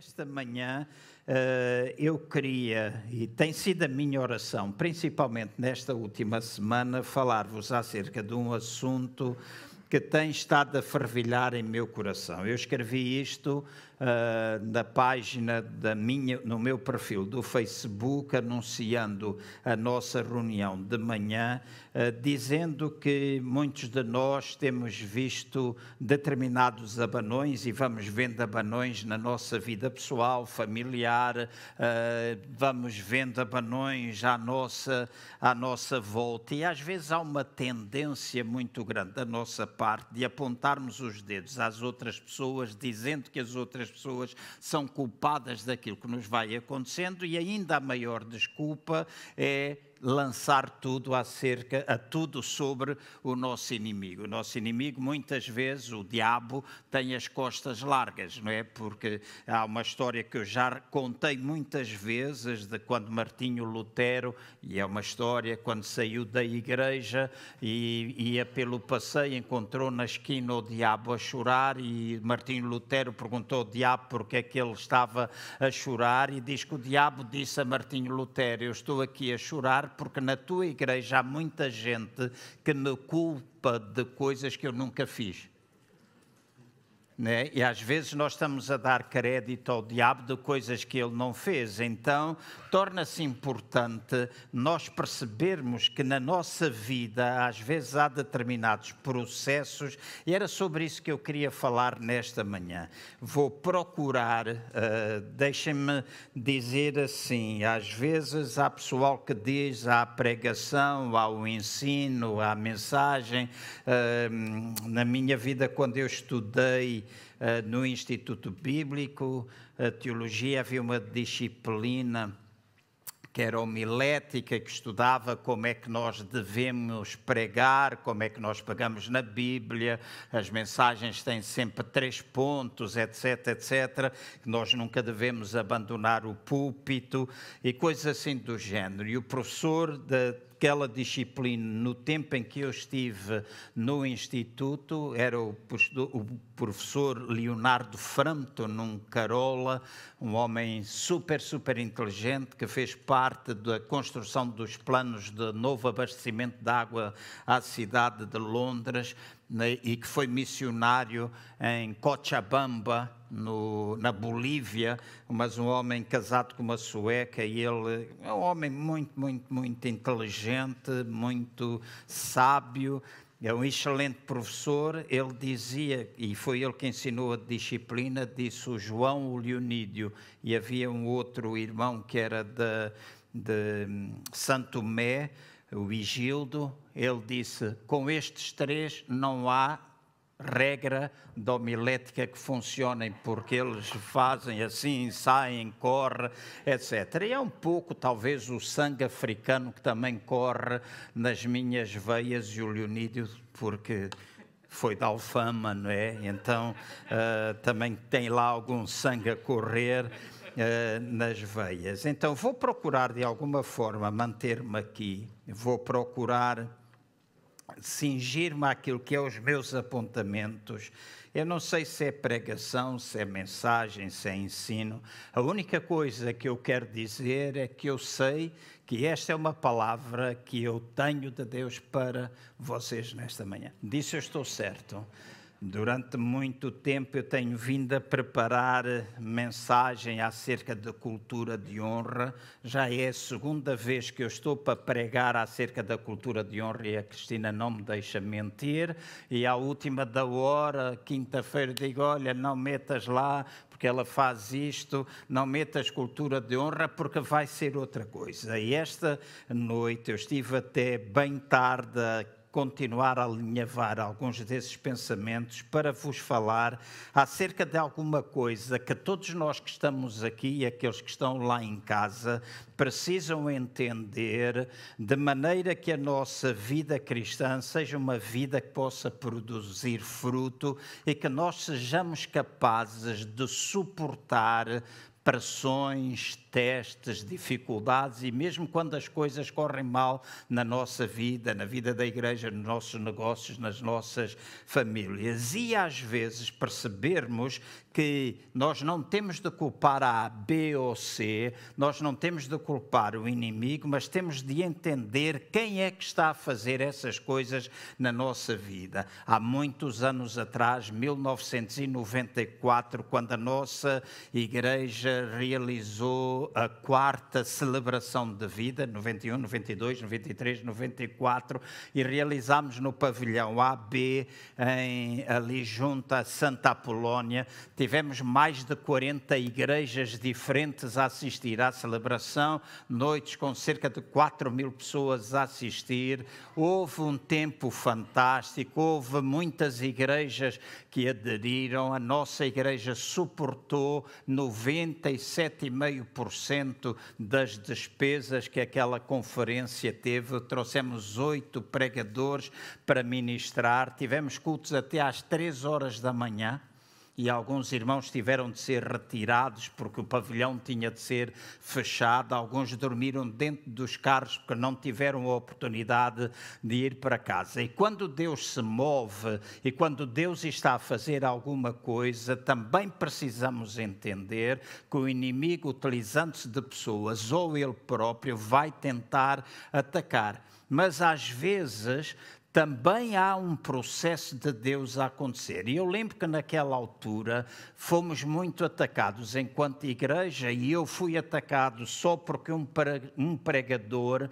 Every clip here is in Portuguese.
Nesta manhã uh, eu queria, e tem sido a minha oração, principalmente nesta última semana, falar-vos acerca de um assunto que tem estado a fervilhar em meu coração. Eu escrevi isto uh, na página da minha, no meu perfil do Facebook, anunciando a nossa reunião de manhã, uh, dizendo que muitos de nós temos visto determinados abanões e vamos vendo abanões na nossa vida pessoal, familiar, uh, vamos vendo abanões à nossa, à nossa volta. E às vezes há uma tendência muito grande da nossa parte de apontarmos os dedos às outras pessoas, dizendo que as outras pessoas são culpadas daquilo que nos vai acontecendo e ainda a maior desculpa é lançar tudo acerca, a tudo sobre o nosso inimigo. O nosso inimigo, muitas vezes, o diabo, tem as costas largas, não é? Porque há uma história que eu já contei muitas vezes de quando Martinho Lutero, e é uma história quando saiu da igreja e ia pelo passeio, encontrou na esquina o diabo a chorar e Martinho Lutero perguntou ao diabo porque é que ele estava a chorar e diz que o diabo disse a Martinho Lutero, eu estou aqui a chorar porque na tua igreja há muita gente que me culpa de coisas que eu nunca fiz. Né? E às vezes nós estamos a dar crédito ao diabo de coisas que ele não fez. Então, torna-se importante nós percebermos que na nossa vida, às vezes, há determinados processos, e era sobre isso que eu queria falar nesta manhã. Vou procurar, uh, deixem-me dizer assim: às vezes há pessoal que diz há pregação, há o ensino, há a mensagem. Uh, na minha vida, quando eu estudei, no Instituto Bíblico, a teologia havia uma disciplina que era homilética, que estudava como é que nós devemos pregar, como é que nós pegamos na Bíblia, as mensagens têm sempre três pontos, etc, etc, que nós nunca devemos abandonar o púlpito e coisas assim do género. E o professor de aquela disciplina, no tempo em que eu estive no Instituto, era o professor Leonardo Frampton, num Carola, um homem super, super inteligente, que fez parte da construção dos planos de novo abastecimento de água à cidade de Londres né, e que foi missionário em Cochabamba, no, na Bolívia, mas um homem casado com uma sueca e ele é um homem muito, muito, muito inteligente, muito sábio, é um excelente professor. Ele dizia, e foi ele que ensinou a disciplina, disse o João Leonídio, e havia um outro irmão que era de, de Santo Mé, o Igildo, ele disse: com estes três não há regra da homilética que funcionem, porque eles fazem assim, saem, corre, etc. E é um pouco, talvez, o sangue africano que também corre nas minhas veias e o Leonídio, porque foi da Alfama, não é? Então uh, também tem lá algum sangue a correr uh, nas veias. Então vou procurar de alguma forma manter-me aqui, vou procurar cingir-me àquilo que é os meus apontamentos. Eu não sei se é pregação, se é mensagem, se é ensino. A única coisa que eu quero dizer é que eu sei que esta é uma palavra que eu tenho de Deus para vocês nesta manhã. Disso eu estou certo. Durante muito tempo eu tenho vindo a preparar mensagem acerca da cultura de honra. Já é a segunda vez que eu estou para pregar acerca da cultura de honra e a Cristina não me deixa mentir. E à última da hora, quinta-feira, digo: Olha, não metas lá, porque ela faz isto, não metas cultura de honra, porque vai ser outra coisa. E esta noite eu estive até bem tarde continuar a alinhavar alguns desses pensamentos para vos falar acerca de alguma coisa que todos nós que estamos aqui e aqueles que estão lá em casa precisam entender de maneira que a nossa vida cristã seja uma vida que possa produzir fruto e que nós sejamos capazes de suportar pressões, testes, dificuldades e mesmo quando as coisas correm mal na nossa vida, na vida da igreja, nos nossos negócios, nas nossas famílias. E às vezes percebermos que nós não temos de culpar a B ou C, nós não temos de culpar o inimigo, mas temos de entender quem é que está a fazer essas coisas na nossa vida. Há muitos anos atrás, 1994, quando a nossa igreja realizou a quarta celebração de vida, 91, 92, 93, 94, e realizámos no pavilhão AB, em, ali junto a Santa Apolónia, tivemos mais de 40 igrejas diferentes a assistir à celebração, noites com cerca de 4 mil pessoas a assistir. Houve um tempo fantástico, houve muitas igrejas que aderiram, a nossa igreja suportou 97,5% das despesas que aquela conferência teve. Trouxemos oito pregadores para ministrar, tivemos cultos até às três horas da manhã e alguns irmãos tiveram de ser retirados porque o pavilhão tinha de ser fechado. Alguns dormiram dentro dos carros porque não tiveram a oportunidade de ir para casa. E quando Deus se move e quando Deus está a fazer alguma coisa, também precisamos entender que o inimigo, utilizando-se de pessoas ou ele próprio, vai tentar atacar. Mas às vezes também há um processo de Deus a acontecer. E eu lembro que naquela altura fomos muito atacados enquanto igreja, e eu fui atacado só porque um pregador,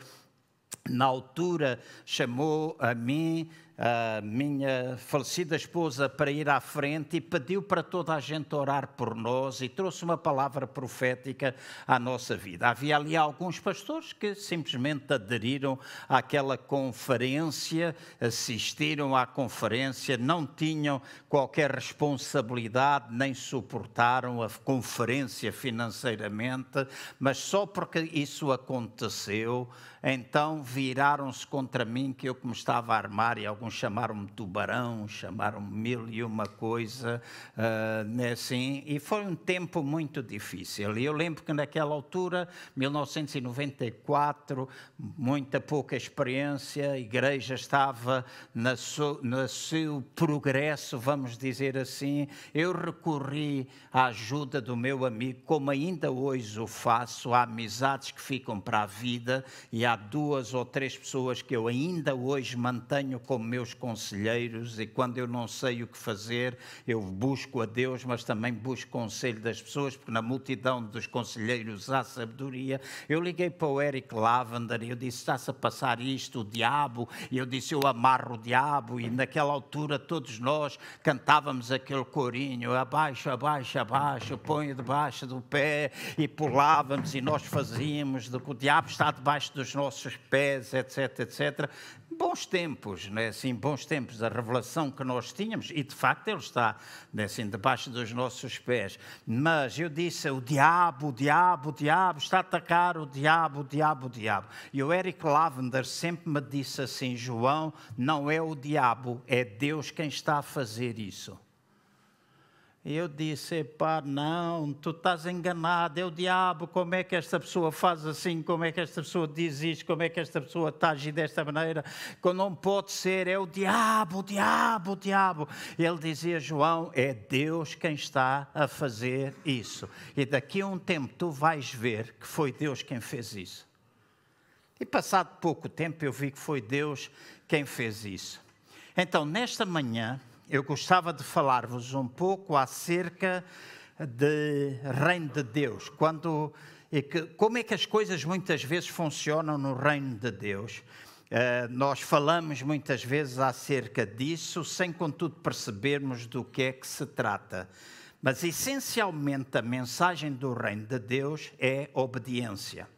na altura, chamou a mim a minha falecida esposa para ir à frente e pediu para toda a gente orar por nós e trouxe uma palavra profética à nossa vida. Havia ali alguns pastores que simplesmente aderiram àquela conferência, assistiram à conferência, não tinham qualquer responsabilidade nem suportaram a conferência financeiramente, mas só porque isso aconteceu, então viraram-se contra mim que eu como estava a armar e alguns chamaram-me tubarão, chamaram-me mil e uma coisa, uh, assim, e foi um tempo muito difícil. E eu lembro que naquela altura, 1994, muita pouca experiência, a igreja estava na no seu progresso, vamos dizer assim. Eu recorri à ajuda do meu amigo, como ainda hoje o faço, há amizades que ficam para a vida e há duas ou três pessoas que eu ainda hoje mantenho como meus conselheiros e quando eu não sei o que fazer, eu busco a Deus, mas também busco conselho das pessoas, porque na multidão dos conselheiros há sabedoria. Eu liguei para o Eric Lavender e eu disse: está-se a passar isto, o diabo, e eu disse: eu amarro o diabo, e naquela altura todos nós cantávamos aquele corinho: abaixo, abaixo, abaixo, põe debaixo do pé, e pulávamos e nós fazíamos, o diabo está debaixo dos nossos pés, etc, etc. Bons tempos, né? assim, bons tempos, a revelação que nós tínhamos, e de facto ele está né, assim, debaixo dos nossos pés. Mas eu disse: o diabo, o diabo, o diabo, está a atacar o diabo, o diabo, o diabo. E o Eric Lavender sempre me disse assim: João, não é o diabo, é Deus quem está a fazer isso. Eu disse: pá, não, tu estás enganado, é o diabo. Como é que esta pessoa faz assim? Como é que esta pessoa diz isto? Como é que esta pessoa está a agir desta maneira? Não pode ser, é o diabo, o diabo, o diabo. Ele dizia: João, é Deus quem está a fazer isso. E daqui a um tempo tu vais ver que foi Deus quem fez isso. E passado pouco tempo eu vi que foi Deus quem fez isso. Então, nesta manhã, eu gostava de falar-vos um pouco acerca de reino de Deus. Quando, que, como é que as coisas muitas vezes funcionam no reino de Deus? Uh, nós falamos muitas vezes acerca disso, sem contudo percebermos do que é que se trata. Mas essencialmente a mensagem do reino de Deus é obediência.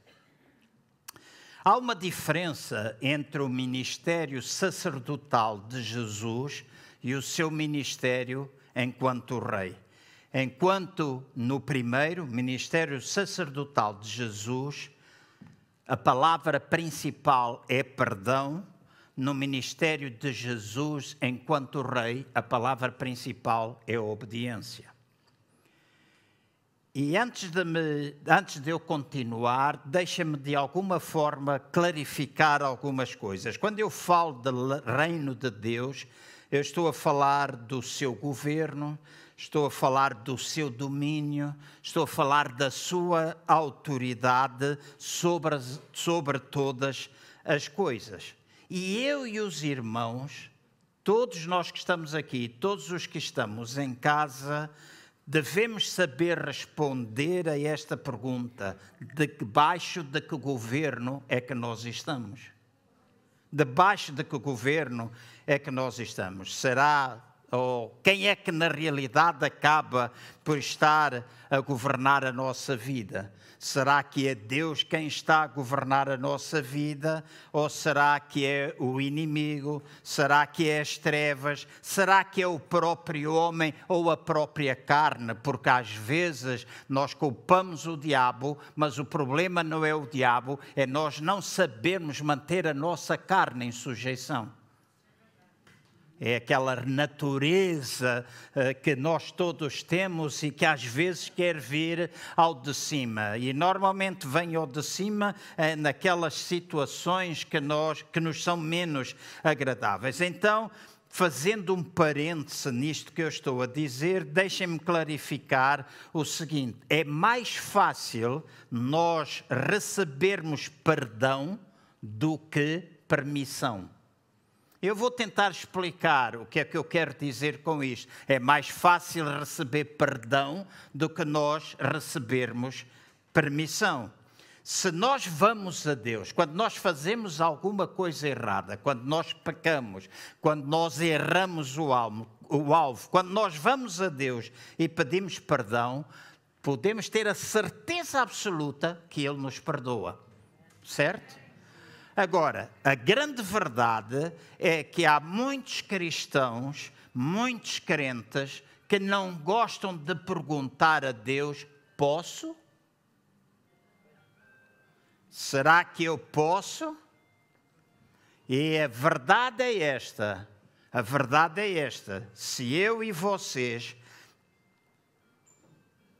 Há uma diferença entre o ministério sacerdotal de Jesus e o seu ministério enquanto rei. Enquanto no primeiro ministério sacerdotal de Jesus, a palavra principal é perdão, no ministério de Jesus enquanto rei, a palavra principal é obediência. E antes de, me, antes de eu continuar, deixa-me de alguma forma clarificar algumas coisas. Quando eu falo do reino de Deus, eu estou a falar do seu governo, estou a falar do seu domínio, estou a falar da sua autoridade sobre, sobre todas as coisas. E eu e os irmãos, todos nós que estamos aqui, todos os que estamos em casa, devemos saber responder a esta pergunta: debaixo de que governo é que nós estamos? Debaixo de que governo é que nós estamos? Será ou quem é que na realidade acaba por estar a governar a nossa vida? Será que é Deus quem está a governar a nossa vida? Ou será que é o inimigo? Será que é as trevas? Será que é o próprio homem ou a própria carne? Porque às vezes nós culpamos o diabo, mas o problema não é o diabo, é nós não sabermos manter a nossa carne em sujeição é aquela natureza uh, que nós todos temos e que às vezes quer vir ao de cima. E normalmente vem ao de cima uh, naquelas situações que, nós, que nos são menos agradáveis. Então, fazendo um parêntese nisto que eu estou a dizer, deixem-me clarificar o seguinte: é mais fácil nós recebermos perdão do que permissão. Eu vou tentar explicar o que é que eu quero dizer com isto. É mais fácil receber perdão do que nós recebermos permissão. Se nós vamos a Deus, quando nós fazemos alguma coisa errada, quando nós pecamos, quando nós erramos o alvo, o alvo quando nós vamos a Deus e pedimos perdão, podemos ter a certeza absoluta que Ele nos perdoa. Certo? Agora, a grande verdade é que há muitos cristãos, muitos crentes, que não gostam de perguntar a Deus: posso? Será que eu posso? E a verdade é esta: a verdade é esta. Se eu e vocês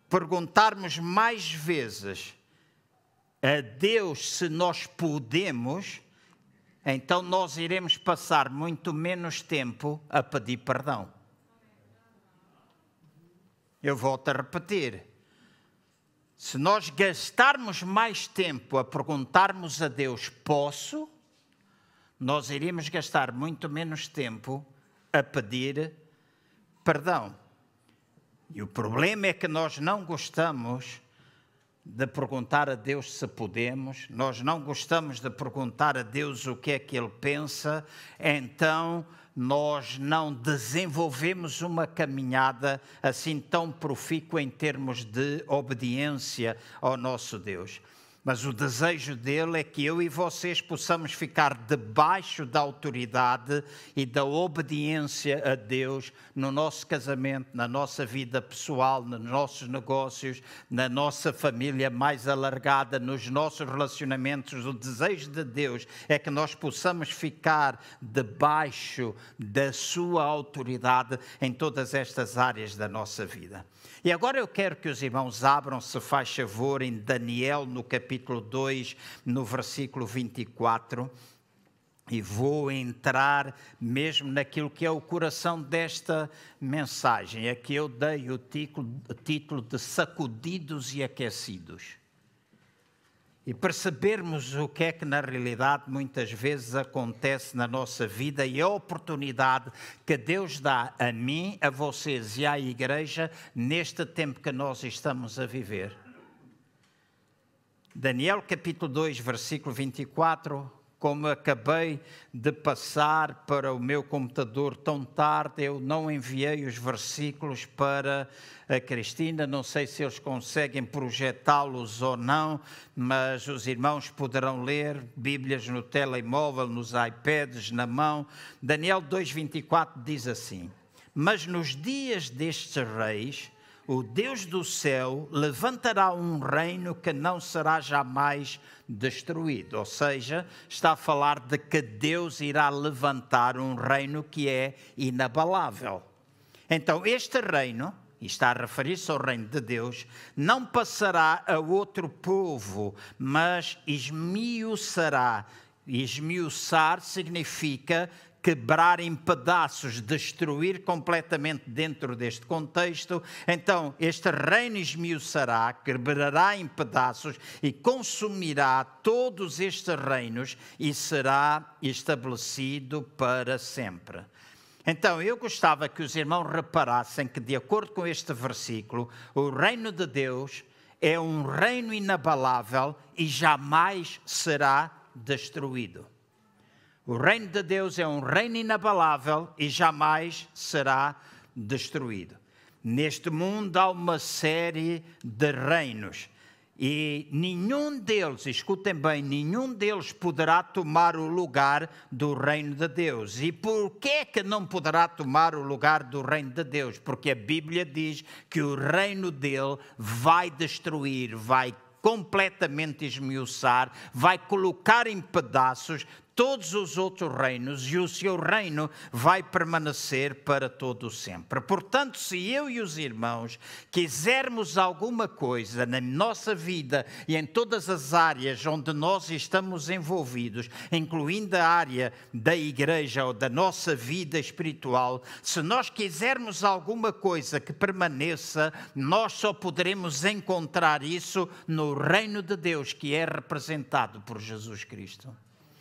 perguntarmos mais vezes a Deus se nós podemos, então nós iremos passar muito menos tempo a pedir perdão. Eu volto a repetir. Se nós gastarmos mais tempo a perguntarmos a Deus, posso? Nós iremos gastar muito menos tempo a pedir perdão. E o problema é que nós não gostamos de perguntar a Deus se podemos, nós não gostamos de perguntar a Deus o que é que Ele pensa, então nós não desenvolvemos uma caminhada assim tão profícua em termos de obediência ao nosso Deus. Mas o desejo dele é que eu e vocês possamos ficar debaixo da autoridade e da obediência a Deus no nosso casamento, na nossa vida pessoal, nos nossos negócios, na nossa família mais alargada, nos nossos relacionamentos. O desejo de Deus é que nós possamos ficar debaixo da sua autoridade em todas estas áreas da nossa vida. E agora eu quero que os irmãos abram, se faz favor, em Daniel, no capítulo 2, no versículo 24. E vou entrar mesmo naquilo que é o coração desta mensagem. Aqui eu dei o título, o título de Sacudidos e Aquecidos e percebermos o que é que na realidade muitas vezes acontece na nossa vida e a oportunidade que Deus dá a mim, a vocês e à igreja neste tempo que nós estamos a viver. Daniel capítulo 2, versículo 24 como acabei de passar para o meu computador tão tarde, eu não enviei os versículos para a Cristina. Não sei se eles conseguem projetá-los ou não, mas os irmãos poderão ler Bíblias no telemóvel, nos iPads, na mão. Daniel 2,24 diz assim: Mas nos dias destes reis o Deus do céu levantará um reino que não será jamais destruído. Ou seja, está a falar de que Deus irá levantar um reino que é inabalável. Então, este reino, e está a referir-se ao reino de Deus, não passará a outro povo, mas esmiuçará. Esmiuçar significa quebrar em pedaços, destruir completamente dentro deste contexto, então este reino esmiuçará, quebrará em pedaços e consumirá todos estes reinos e será estabelecido para sempre. Então, eu gostava que os irmãos reparassem que, de acordo com este versículo, o reino de Deus é um reino inabalável e jamais será destruído. O reino de Deus é um reino inabalável e jamais será destruído. Neste mundo há uma série de reinos e nenhum deles, escutem bem, nenhum deles poderá tomar o lugar do reino de Deus. E por que que não poderá tomar o lugar do reino de Deus? Porque a Bíblia diz que o reino dele vai destruir, vai completamente esmiuçar, vai colocar em pedaços todos os outros reinos e o seu reino vai permanecer para todo o sempre. Portanto, se eu e os irmãos quisermos alguma coisa na nossa vida e em todas as áreas onde nós estamos envolvidos, incluindo a área da igreja ou da nossa vida espiritual, se nós quisermos alguma coisa que permaneça, nós só poderemos encontrar isso no reino de Deus que é representado por Jesus Cristo.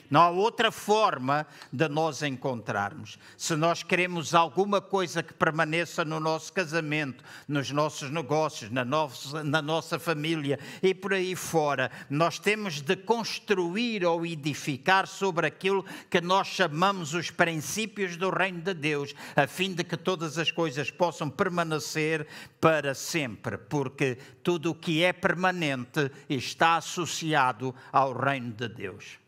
Não há outra forma de nós encontrarmos. Se nós queremos alguma coisa que permaneça no nosso casamento, nos nossos negócios, na nossa, na nossa família e por aí fora, nós temos de construir ou edificar sobre aquilo que nós chamamos os princípios do Reino de Deus, a fim de que todas as coisas possam permanecer para sempre, porque tudo o que é permanente está associado ao Reino de Deus.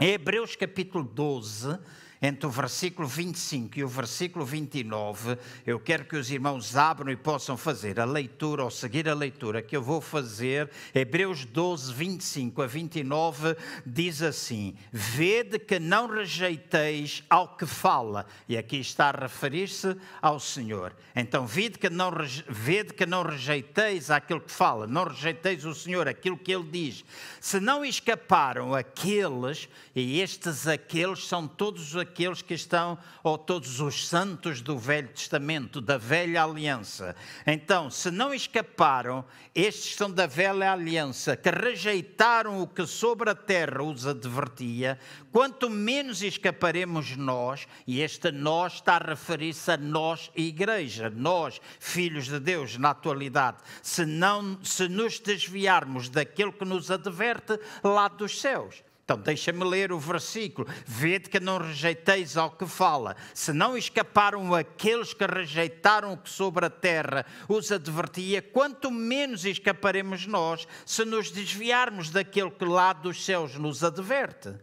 Em Hebreus capítulo 12, entre o versículo 25 e o versículo 29, eu quero que os irmãos abram e possam fazer a leitura ou seguir a leitura que eu vou fazer. Hebreus 12, 25 a 29 diz assim: Vede que não rejeiteis ao que fala, e aqui está a referir-se ao Senhor. Então, vede que, não, vede que não rejeiteis aquilo que fala, não rejeiteis o Senhor, aquilo que ele diz. Se não escaparam aqueles, e estes aqueles são todos aqueles aqueles que estão, ou todos os santos do Velho Testamento, da Velha Aliança. Então, se não escaparam, estes são da Velha Aliança, que rejeitaram o que sobre a terra os advertia, quanto menos escaparemos nós, e este nós está a referir-se a nós, igreja, nós, filhos de Deus, na atualidade, se, não, se nos desviarmos daquilo que nos adverte lá dos céus. Então, deixa-me ler o versículo. Vede que não rejeiteis ao que fala. Se não escaparam aqueles que rejeitaram o que sobre a terra os advertia, quanto menos escaparemos nós se nos desviarmos daquele que lá dos céus nos adverte.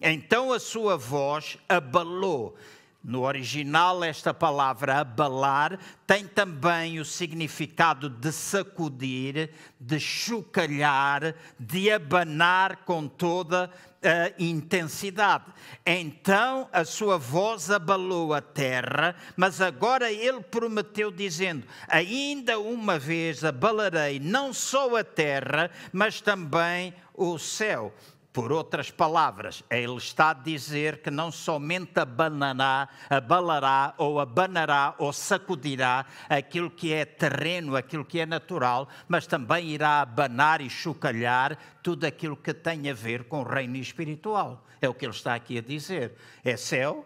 Então a sua voz abalou no original, esta palavra abalar tem também o significado de sacudir, de chocalhar, de abanar com toda a intensidade. Então a sua voz abalou a terra, mas agora ele prometeu, dizendo: Ainda uma vez abalarei não só a terra, mas também o céu. Por outras palavras, ele está a dizer que não somente abanará, abalará ou abanará ou sacudirá aquilo que é terreno, aquilo que é natural, mas também irá abanar e chocalhar tudo aquilo que tem a ver com o reino espiritual. É o que ele está aqui a dizer. É céu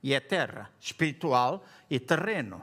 e é terra, espiritual e terreno.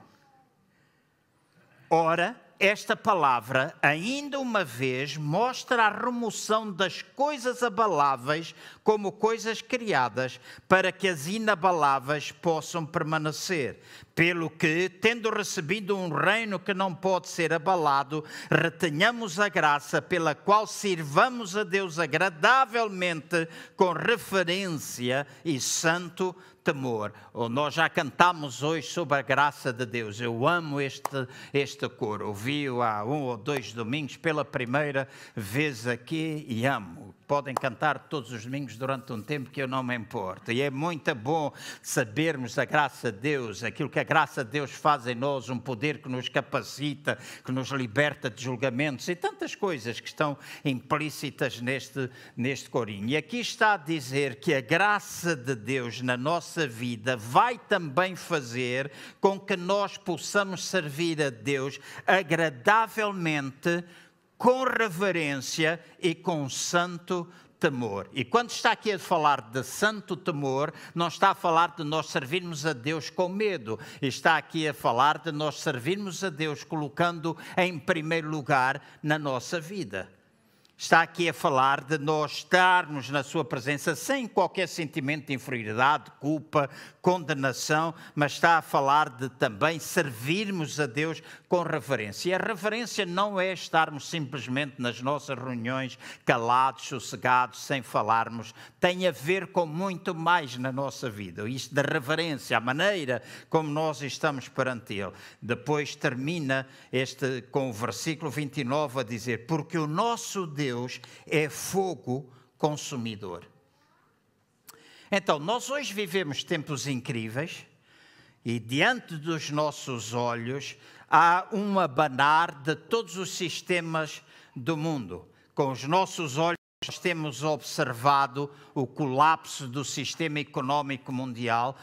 Ora, esta palavra, ainda uma vez, mostra a remoção das coisas abaláveis como coisas criadas, para que as inabaláveis possam permanecer. Pelo que, tendo recebido um reino que não pode ser abalado, retenhamos a graça pela qual sirvamos a Deus agradavelmente, com referência e santo temor. Ou nós já cantamos hoje sobre a graça de Deus. Eu amo este, este coro. Ouvi-o há um ou dois domingos pela primeira vez aqui e amo. Podem cantar todos os domingos durante um tempo que eu não me importo. E é muito bom sabermos a graça de Deus, aquilo que a graça de Deus faz em nós, um poder que nos capacita, que nos liberta de julgamentos e tantas coisas que estão implícitas neste, neste corinho. E aqui está a dizer que a graça de Deus na nossa vida vai também fazer com que nós possamos servir a Deus agradavelmente com reverência e com santo temor. E quando está aqui a falar de santo temor, não está a falar de nós servirmos a Deus com medo, está aqui a falar de nós servirmos a Deus colocando em primeiro lugar na nossa vida está aqui a falar de nós estarmos na Sua presença sem qualquer sentimento de inferioridade, culpa, condenação, mas está a falar de também servirmos a Deus com reverência. E a reverência não é estarmos simplesmente nas nossas reuniões calados, sossegados, sem falarmos, tem a ver com muito mais na nossa vida. Isto da reverência, a maneira como nós estamos perante Ele. Depois termina este com o versículo 29 a dizer: Porque o nosso Deus Deus é fogo consumidor. Então, nós hoje vivemos tempos incríveis e diante dos nossos olhos há um abanar de todos os sistemas do mundo. Com os nossos olhos, temos observado o colapso do sistema económico mundial,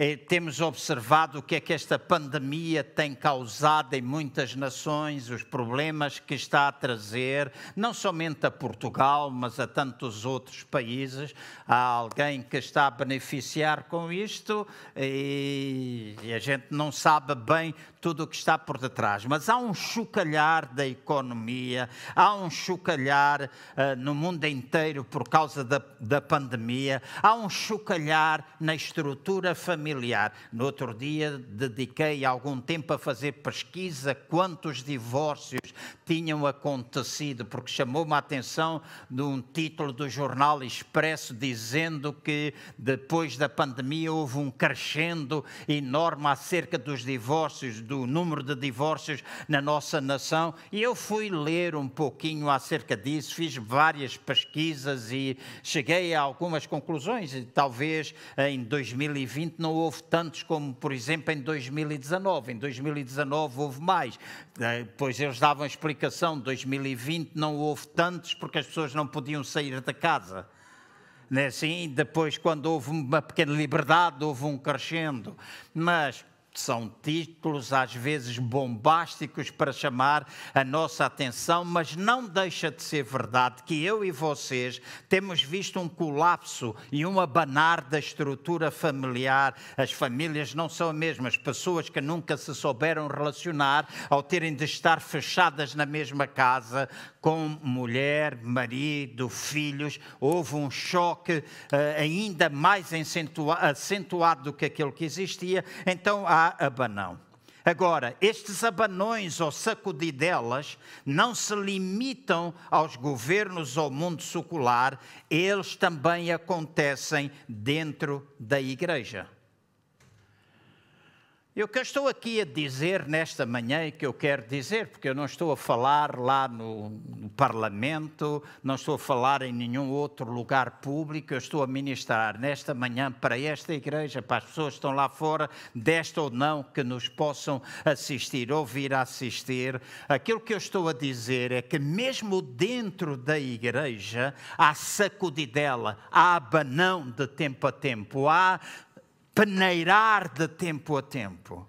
eh, temos observado o que é que esta pandemia tem causado em muitas nações, os problemas que está a trazer, não somente a Portugal, mas a tantos outros países. Há alguém que está a beneficiar com isto e a gente não sabe bem tudo o que está por detrás, mas há um chocalhar da economia, há um chocalhar uh, no mundo inteiro por causa da, da pandemia, há um chocalhar na estrutura familiar. No outro dia dediquei algum tempo a fazer pesquisa quantos divórcios tinham acontecido, porque chamou-me a atenção de um título do jornal Expresso dizendo que depois da pandemia houve um crescendo enorme acerca dos divórcios do número de divórcios na nossa nação e eu fui ler um pouquinho acerca disso, fiz várias pesquisas e cheguei a algumas conclusões. Talvez em 2020 não houve tantos como, por exemplo, em 2019. Em 2019 houve mais. Pois eles davam explicação, 2020 não houve tantos porque as pessoas não podiam sair da casa. Assim? Depois, quando houve uma pequena liberdade, houve um crescendo. Mas são títulos às vezes bombásticos para chamar a nossa atenção, mas não deixa de ser verdade que eu e vocês temos visto um colapso e um abanar da estrutura familiar. As famílias não são as mesmas, pessoas que nunca se souberam relacionar ao terem de estar fechadas na mesma casa, com mulher, marido, filhos, houve um choque uh, ainda mais acentuado do que aquele que existia, então há abanão. Agora, estes abanões ou sacudidelas não se limitam aos governos ou mundo secular, eles também acontecem dentro da igreja. E o que eu estou aqui a dizer nesta manhã e que eu quero dizer, porque eu não estou a falar lá no, no, Parlamento, não estou a falar em nenhum outro lugar público, eu estou a ministrar nesta manhã para esta igreja, para as pessoas que estão lá fora, desta ou não, que nos possam assistir, ouvir assistir. Aquilo que eu estou a dizer é que mesmo dentro da igreja há sacudidela, há abanão de tempo a tempo, há peneirar de tempo a tempo.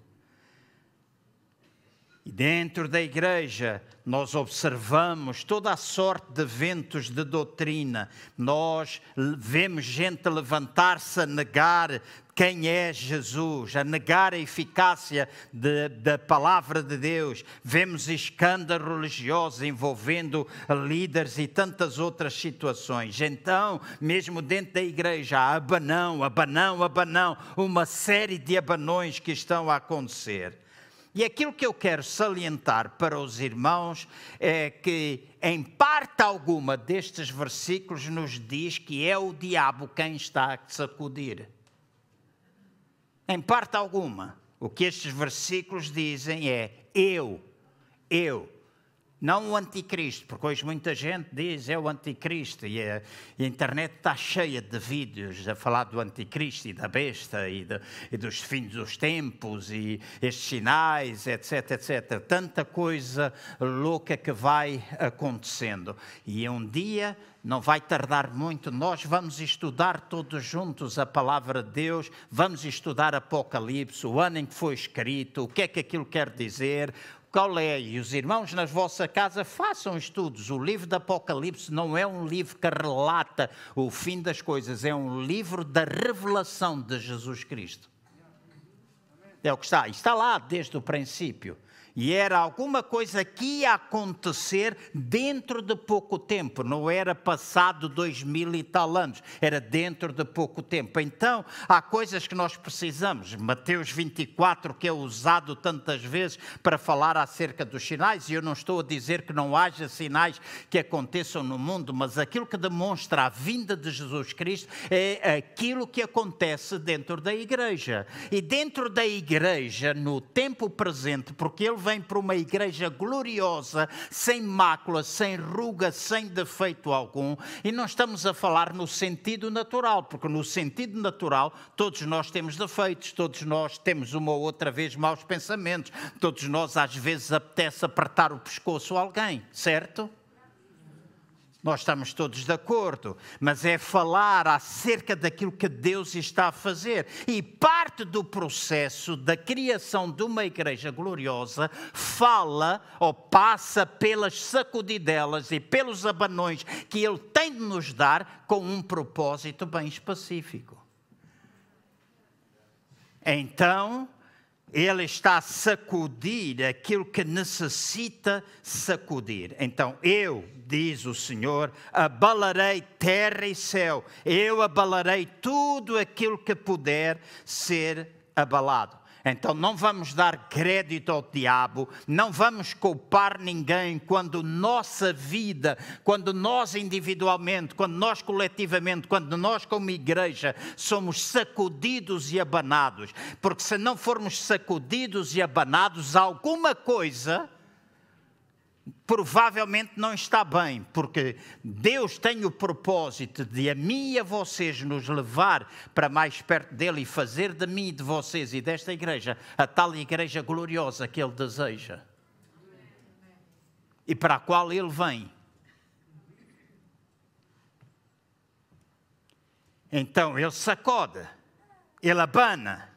E dentro da igreja nós observamos toda a sorte de ventos de doutrina, nós vemos gente levantar-se a negar quem é Jesus, a negar a eficácia de, da palavra de Deus. Vemos escândalos religiosos envolvendo líderes e tantas outras situações. Então, mesmo dentro da igreja, há abanão, abanão, abanão, uma série de abanões que estão a acontecer. E aquilo que eu quero salientar para os irmãos é que, em parte alguma destes versículos, nos diz que é o diabo quem está a sacudir. Em parte alguma, o que estes versículos dizem é: eu, eu, Não o anticristo, porque hoje muita gente diz é o anticristo e a, internet está cheia de vídeos a falar do anticristo e da besta e, de, e dos fins dos tempos e estes sinais, etc, etc. Tanta coisa louca que vai acontecendo. E um dia não vai tardar muito, nós vamos estudar todos juntos a palavra de Deus, vamos estudar Apocalipse, o ano em que foi escrito, o que é que aquilo quer dizer, E os irmãos na vossa casa façam estudos. O livro do Apocalipse não é um livro que relata o fim das coisas, é um livro da revelação de Jesus Cristo. É o que está. Está lá desde o princípio. E era alguma coisa que ia acontecer dentro de pouco tempo, não era passado dois mil e tal anos, era dentro de pouco tempo. Então, há coisas que nós precisamos. Mateus 24, que é usado tantas vezes para falar acerca dos sinais, e eu não estou a dizer que não haja sinais que aconteçam no mundo, mas aquilo que demonstra a vinda de Jesus Cristo é aquilo que acontece dentro da igreja. E dentro da igreja, no tempo presente, porque ele vem para uma igreja gloriosa, sem mácula, sem ruga, sem defeito algum. E não estamos a falar no sentido natural, porque no sentido natural todos nós temos defeitos, todos nós temos uma ou outra vez maus pensamentos, todos nós às vezes apetece apertar o pescoço a alguém, certo? Nós estamos todos de acordo, mas é falar acerca daquilo que Deus está a fazer. E parte do processo da criação de uma igreja gloriosa fala ou passa pelas sacudidelas e pelos abanões que Ele tem de nos dar com um propósito bem específico. Então, ele está a sacudir aquilo que necessita sacudir. Então, eu, diz o Senhor, abalarei terra e céu, eu abalarei tudo aquilo que puder ser abalado. Então não vamos dar crédito ao diabo, não vamos culpar ninguém quando nossa vida, quando nós individualmente, quando nós coletivamente, quando nós como igreja somos sacudidos e abanados. Porque se não formos sacudidos e abanados, alguma coisa provavelmente não está bem, porque Deus tem o propósito de a mim e a vocês nos levar para mais perto dele e fazer de mim, de vocês e desta igreja a tal igreja gloriosa que ele deseja e para a qual ele vem. Então ele sacode, ele abana,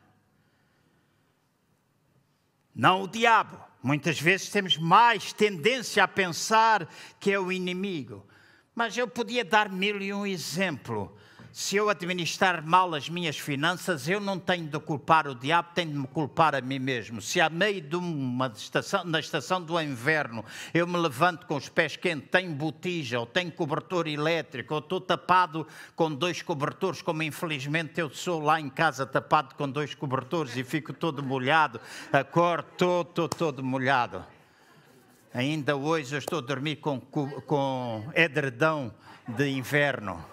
não o diabo. Muitas vezes temos mais tendência a pensar que é o inimigo. Mas eu podia dar mil e um exemplo se eu administrar mal as minhas finanças, eu não tenho de culpar o diabo, tenho de me culpar a mim mesmo. Se a meio de uma estação, na estação do inverno, eu me levanto com os pés quentes, tenho botija, ou tenho cobertor elétrico, ou estou tapado com dois cobertores, como infelizmente eu sou lá em casa tapado com dois cobertores e fico todo molhado, acordo todo, todo molhado. Ainda hoje eu estou a dormir com, com edredão de inverno.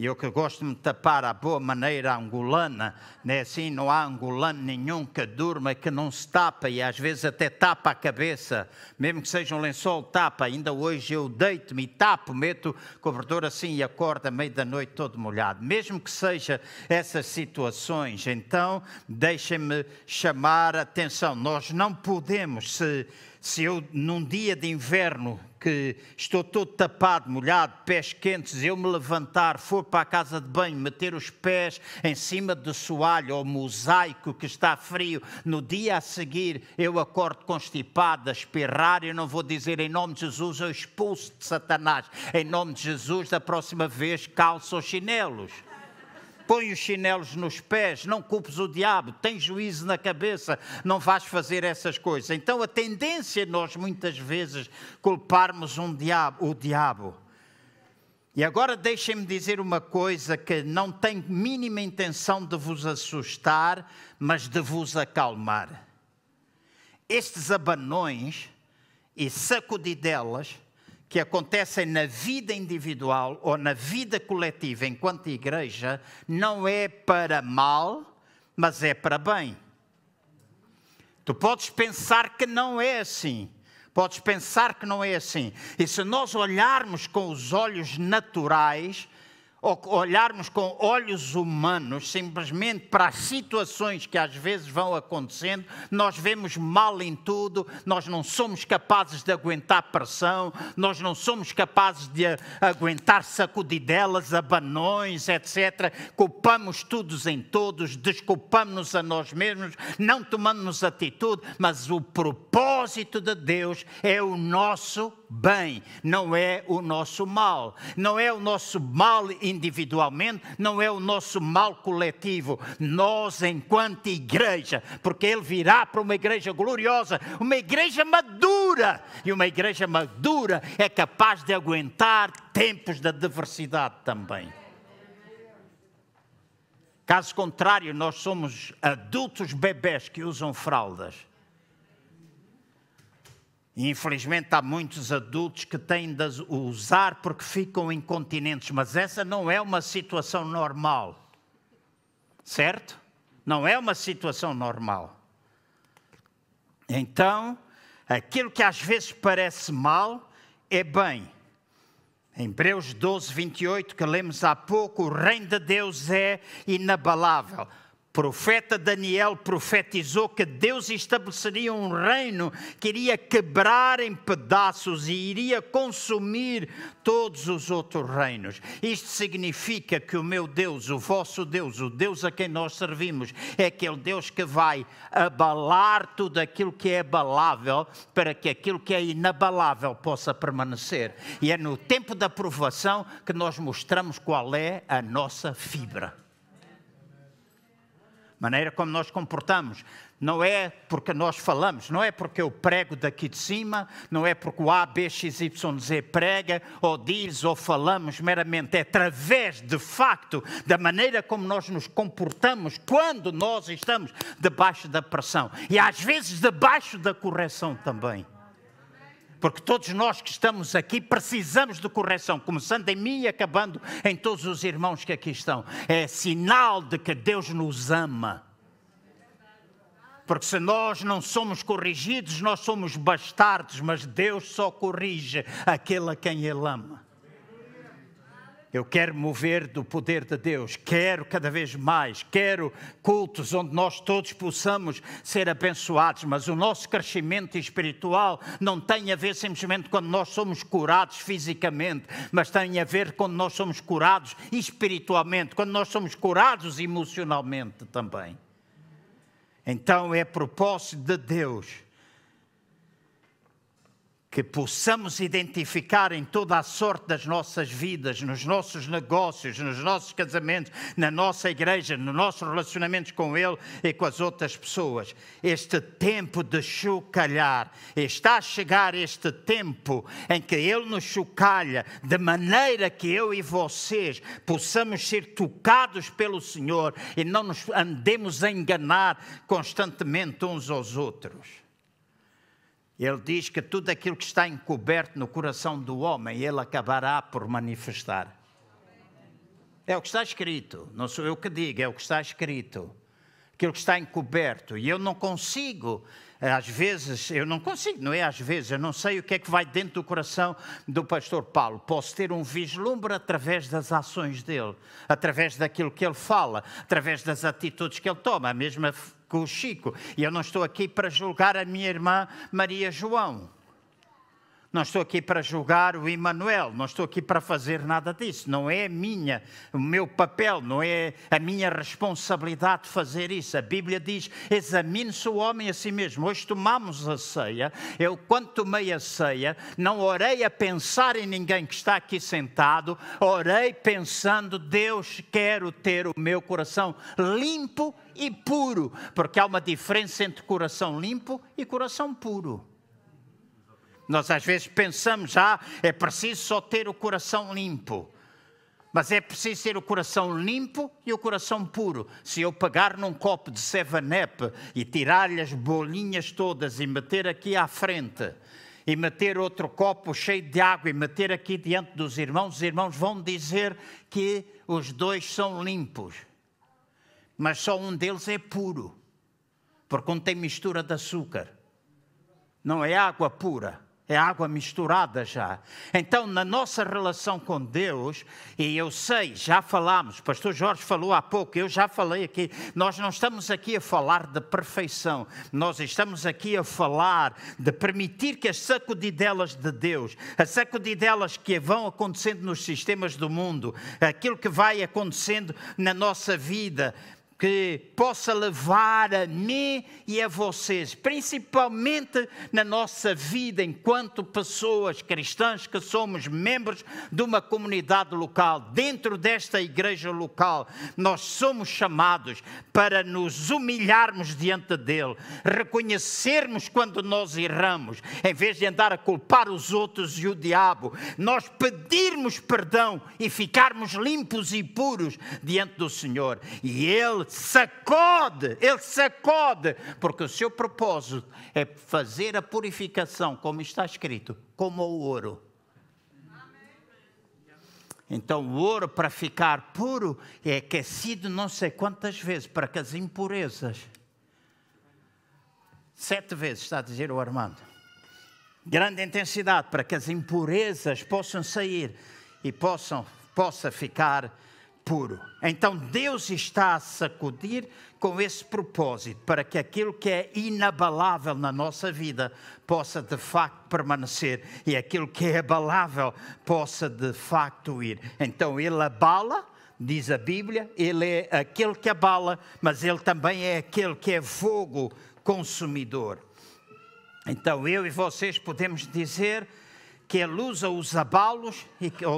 E eu que gosto de me tapar à boa maneira angolana, né? assim não há angolano nenhum que durma que não se tapa e às vezes até tapa a cabeça, mesmo que seja um lençol, tapa. Ainda hoje eu deito-me e tapo, meto cobertor assim e acordo à meia da noite todo molhado. Mesmo que seja essas situações, então deixem-me chamar a atenção. Nós não podemos, se, se eu num dia de inverno que estou todo tapado, molhado, pés quentes, eu me levantar, for para a casa de banho, meter os pés em cima do soalho ou mosaico que está frio, no dia a seguir eu acordo constipado, a espirrar, eu não vou dizer em nome de Jesus, eu expulso de Satanás. Em nome de Jesus, da próxima vez calço os chinelos põe os chinelos nos pés, não culpes o diabo, tem juízo na cabeça, não vais fazer essas coisas. Então a tendência é nós muitas vezes culparmos um diabo, o diabo. E agora deixem-me dizer uma coisa que não tem mínima intenção de vos assustar, mas de vos acalmar. Estes abanões e sacudidelas que acontecem na vida individual ou na vida coletiva enquanto igreja não é para mal, mas é para bem. Tu podes pensar que não é assim. Podes pensar que não é assim. E se nós olharmos com os olhos naturais, olharmos com olhos humanos simplesmente para as situações que às vezes vão acontecendo, nós vemos mal em tudo, nós não somos capazes de aguentar pressão, nós não somos capazes de aguentar sacudidelas, abanões, etc. Culpamos todos em todos, desculpamos-nos a nós mesmos, não tomamos atitude, mas o propósito de Deus é o nosso bem, não é o nosso mal. Não é o nosso mal individualmente, não é o nosso mal coletivo. Nós, enquanto igreja, porque Ele virá para uma igreja gloriosa, uma igreja madura. E uma igreja madura é capaz de aguentar tempos de adversidade também. Caso contrário, nós somos adultos bebés que usam fraldas e infelizmente há muitos adultos que têm de usar porque ficam incontinentes, mas essa não é uma situação normal. Certo? Não é uma situação normal. Então, aquilo que às vezes parece mal é bem. Em Hebreus 12, 28, que lemos há pouco, o reino de Deus é inabalável profeta Daniel profetizou que Deus estabeleceria um reino que iria quebrar em pedaços e iria consumir todos os outros reinos. Isto significa que o meu Deus, o vosso Deus, o Deus a quem nós servimos, é aquele Deus que vai abalar tudo aquilo que é abalável para que aquilo que é inabalável possa permanecer. E é no tempo da provação que nós mostramos qual é a nossa fibra maneira como nós comportamos. Não é porque nós falamos, não é porque eu prego daqui de cima, não é porque o A, B, X, Y, Z prega, ou diz, ou falamos meramente. É através, de facto, da maneira como nós nos comportamos quando nós estamos debaixo da pressão. E às vezes debaixo da correção também. Porque todos nós que estamos aqui precisamos de correção, começando em mim e acabando em todos os irmãos que aqui estão. É sinal de que Deus nos ama. Porque se nós não somos corrigidos, nós somos bastardos, mas Deus só corrige aquele a quem Ele ama. Eu quero mover do poder de Deus, quero cada vez mais, quero cultos onde nós todos possamos ser abençoados, mas o nosso crescimento espiritual não tem a ver simplesmente quando nós somos curados fisicamente, mas tem a ver quando nós somos curados espiritualmente, quando nós somos curados emocionalmente também. Então é propósito de Deus que possamos identificar em toda a sorte das nossas vidas, nos nossos negócios, nos nossos casamentos, na nossa igreja, nos nossos relacionamentos com Ele e com as outras pessoas. Este tempo de chocalhar, está a chegar este tempo em que Ele nos chocalha, de maneira que eu e vocês possamos ser tocados pelo Senhor e não nos andemos a enganar constantemente uns aos outros. Ele diz que tudo aquilo que está encoberto no coração do homem, ele acabará por manifestar. É o que está escrito, não sou eu que digo, é o que está escrito. Aquilo que está encoberto. E eu não consigo, às vezes, eu não consigo, não é às vezes, eu não sei o que é que vai dentro do coração do pastor Paulo. Posso ter um vislumbre através das ações dele, através daquilo que ele fala, através das atitudes que ele toma. A mesma com o Chico. E eu não estou aqui para julgar a minha irmã Maria João. Não estou aqui para julgar o Emanuel, não estou aqui para fazer nada disso. Não é minha, o meu papel, não é a minha responsabilidade fazer isso. A Bíblia diz: examine-se o homem a si mesmo. Hoje tomamos a ceia. Eu, quando tomei a ceia, não orei a pensar em ninguém que está aqui sentado, orei pensando: Deus, quero ter o meu coração limpo e puro, porque há uma diferença entre coração limpo e coração puro. Nós às vezes pensamos, ah, é preciso só ter o coração limpo. Mas é preciso ter o coração limpo e o coração puro. Se eu pegar num copo de Seven-Up e tirar-lhe as bolinhas todas e meter aqui à frente, e meter outro copo cheio de água e meter aqui diante dos irmãos, os irmãos vão dizer que os dois são limpos. Mas só um deles é puro. porque não tem mistura de açúcar. Não é água pura é água misturada já. Então, na nossa relação com Deus, e eu sei, já falámos, o pastor Jorge falou há pouco, eu já falei aqui, nós não estamos aqui a falar de perfeição, nós estamos aqui a falar de permitir que as sacudidelas de Deus, as sacudidelas que vão acontecendo nos sistemas do mundo, aquilo que vai acontecendo na nossa vida, que possa levar a mim e a vocês, principalmente na nossa vida enquanto pessoas cristãs que somos membros de uma comunidade local, dentro desta igreja local, nós somos chamados para nos humilharmos diante dele, reconhecermos quando nós erramos, em vez de andar a culpar os outros e o diabo, nós pedirmos perdão e ficarmos limpos e puros diante do Senhor. E ele sacode, ele sacode, porque o seu propósito é fazer a purificação, como está escrito, como o ouro. Então, o ouro, para ficar puro, é aquecido não sei quantas vezes, para que as impurezas. Sete vezes, está a dizer o Armando. Grande intensidade, para que as impurezas possam sair e possam, possa ficar puro. Então Deus está a sacudir com esse propósito, para que aquilo que é inabalável na nossa vida possa de facto permanecer e aquilo que é abalável possa de facto ir. Então Ele abala, diz a Bíblia, Ele é aquele que abala, mas Ele também é aquele que é fogo consumidor. Então eu e vocês podemos dizer que ele usa os abalos,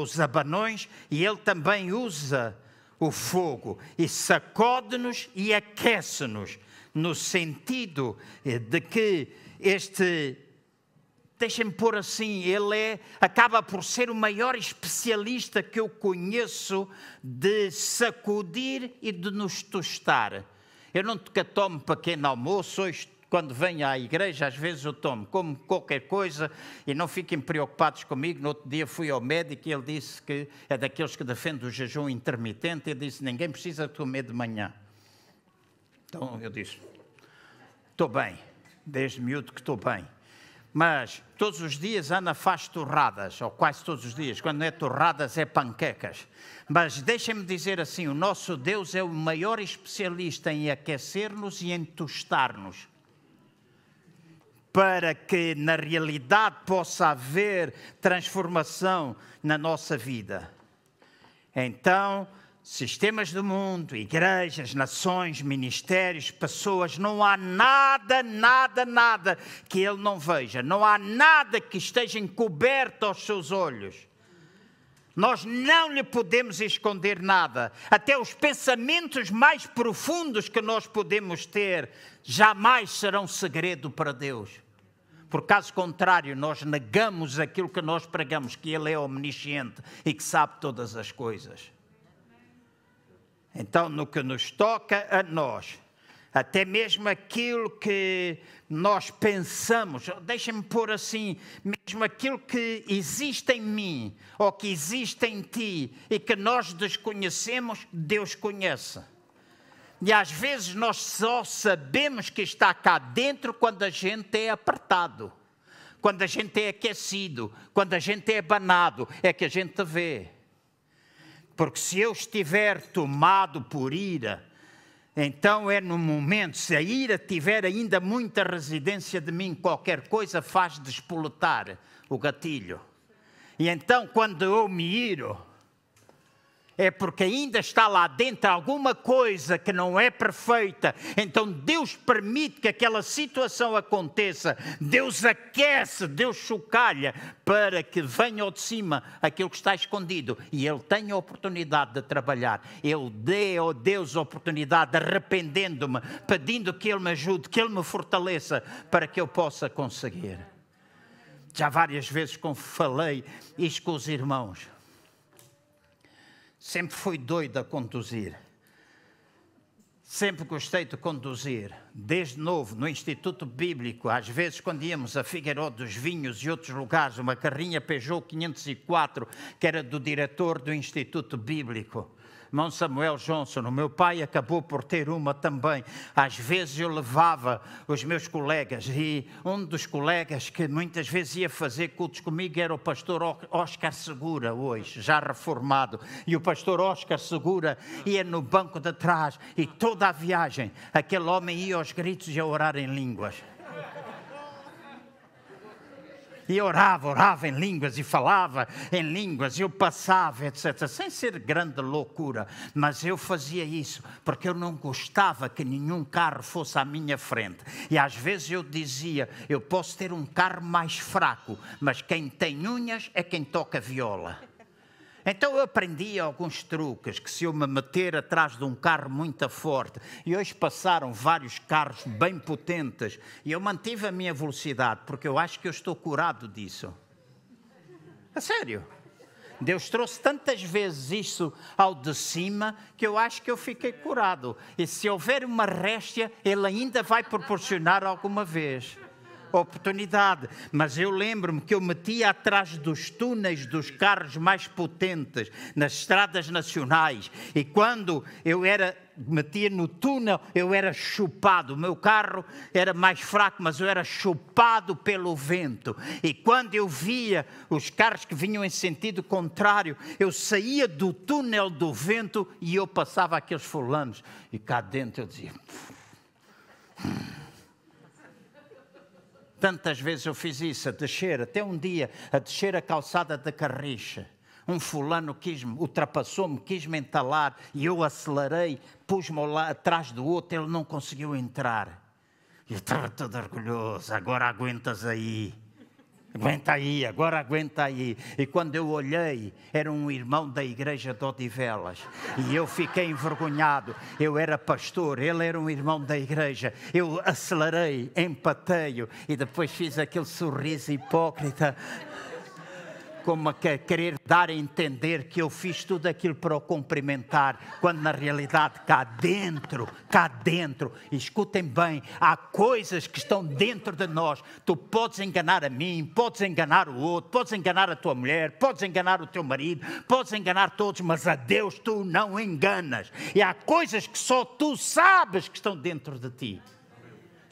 os abanões, e ele também usa o fogo e sacode-nos e aquece-nos, no sentido eh, de que este, deixem-me pôr assim, ele é, acaba por ser o maior especialista que eu conheço de sacudir e de nos tostar. Eu não tomo pequeno almoço, hoje quando venho à igreja, às vezes eu tomo, como qualquer coisa e não fiquem preocupados comigo. No outro dia fui ao médico e ele disse que é daqueles que defende o jejum intermitente. Ele disse: ninguém precisa comer de manhã. Então eu disse: estou bem, desde miúdo que estou bem. Mas todos os dias Ana faz torradas, ou quase todos os dias. Quando não é torradas, é panquecas. Mas deixem-me dizer assim: o nosso Deus é o maior especialista em aquecer-nos e em tostar-nos para que na realidade possa haver transformação na nossa vida. Então, sistemas do mundo, igrejas, nações, ministérios, pessoas, não há nada, nada, nada que ele não veja, não há nada que esteja encoberto aos seus olhos. Nós não lhe podemos esconder nada. Até os pensamentos mais profundos que nós podemos ter jamais serão segredo para Deus. Por caso contrário, nós negamos aquilo que nós pregamos, que Ele é omnisciente e que sabe todas as coisas. Então, no que nos toca a nós, até mesmo aquilo que nós pensamos, deixem-me pôr assim, mesmo aquilo que existe em mim ou que existe em ti e que nós desconhecemos, Deus conhece. E às vezes nós só sabemos que está cá dentro quando a gente é apertado, quando a gente é aquecido, quando a gente é banado, é que a gente vê. Porque se eu estiver tomado por ira, então é no momento, se a ira tiver ainda muita residência de mim, qualquer coisa faz despoletar o gatilho. E então, quando eu me iro, é porque ainda está lá dentro alguma coisa que não é perfeita. Então Deus permite que aquela situação aconteça. Deus aquece, Deus chocalha para que venha ao de cima aquilo que está escondido e Ele tenha a oportunidade de trabalhar. Ele dê ao Deus a oportunidade, arrependendo-me, pedindo que Ele me ajude, que Ele me fortaleça para que eu possa conseguir. Já várias vezes falei isto com os irmãos Sempre fui doido a conduzir. Sempre gostei de conduzir, desde novo, no Instituto Bíblico, às vezes quando íamos a Figueiró dos Vinhos e outros lugares, uma carrinha Peugeot 504, que era do diretor do Instituto Bíblico. Irmão Samuel Johnson, o meu pai acabou por ter uma também. Às vezes eu levava os meus colegas e um dos colegas que muitas vezes ia fazer cultos comigo era o pastor Oscar Segura, hoje, já reformado. E o pastor Oscar Segura ia no banco de trás e toda a viagem aquele homem ia aos gritos e a orar em línguas. E orava, orava em línguas e falava em línguas, eu passava, etc. Sem ser grande loucura, mas eu fazia isso porque eu não gostava que nenhum carro fosse à minha frente. E às vezes eu dizia: eu posso ter um carro mais fraco, mas quem tem unhas é quem toca viola. Então eu aprendi alguns truques, que se eu me meter atrás de um carro muito forte, e hoje passaram vários carros bem potentes, e eu mantive a minha velocidade, porque eu acho que eu estou curado disso. A sério. Deus trouxe tantas vezes isso ao de cima que eu acho que eu fiquei curado. E se houver uma réstia, Ele ainda vai proporcionar alguma vez oportunidade. Mas eu lembro-me que eu metia atrás dos túneis dos carros mais potentes, nas estradas nacionais, e quando eu era metia no túnel, eu era chupado. O meu carro era mais fraco, mas eu era chupado pelo vento. E quando eu via os carros que vinham em sentido contrário, eu saía do túnel do vento e eu passava aqueles fulanos. E cá dentro eu dizia. Tantas vezes eu fiz isso, a descer, até um dia, a descer a calçada da Carricha. Um fulano quis ultrapassou-me, quis-me entalar e eu acelerei, pus-me atrás do outro, ele não conseguiu entrar. Eu estava todo orgulhoso, agora aguentas aí. Aguenta aí, agora aguenta aí. E quando eu olhei, era um irmão da igreja de Odivelas. E eu fiquei envergonhado. Eu era pastor, ele era um irmão da igreja. Eu acelerei, empatei-o e depois fiz aquele sorriso hipócrita como a querer dar a entender que eu fiz tudo aquilo para o cumprimentar, quando na realidade cá dentro, cá dentro, escutem bem, há coisas que estão dentro de nós. Tu podes enganar a mim, podes enganar o outro, podes enganar a tua mulher, podes enganar o teu marido, podes enganar todos, mas a Deus tu não enganas. E há coisas que só tu sabes que estão dentro de ti.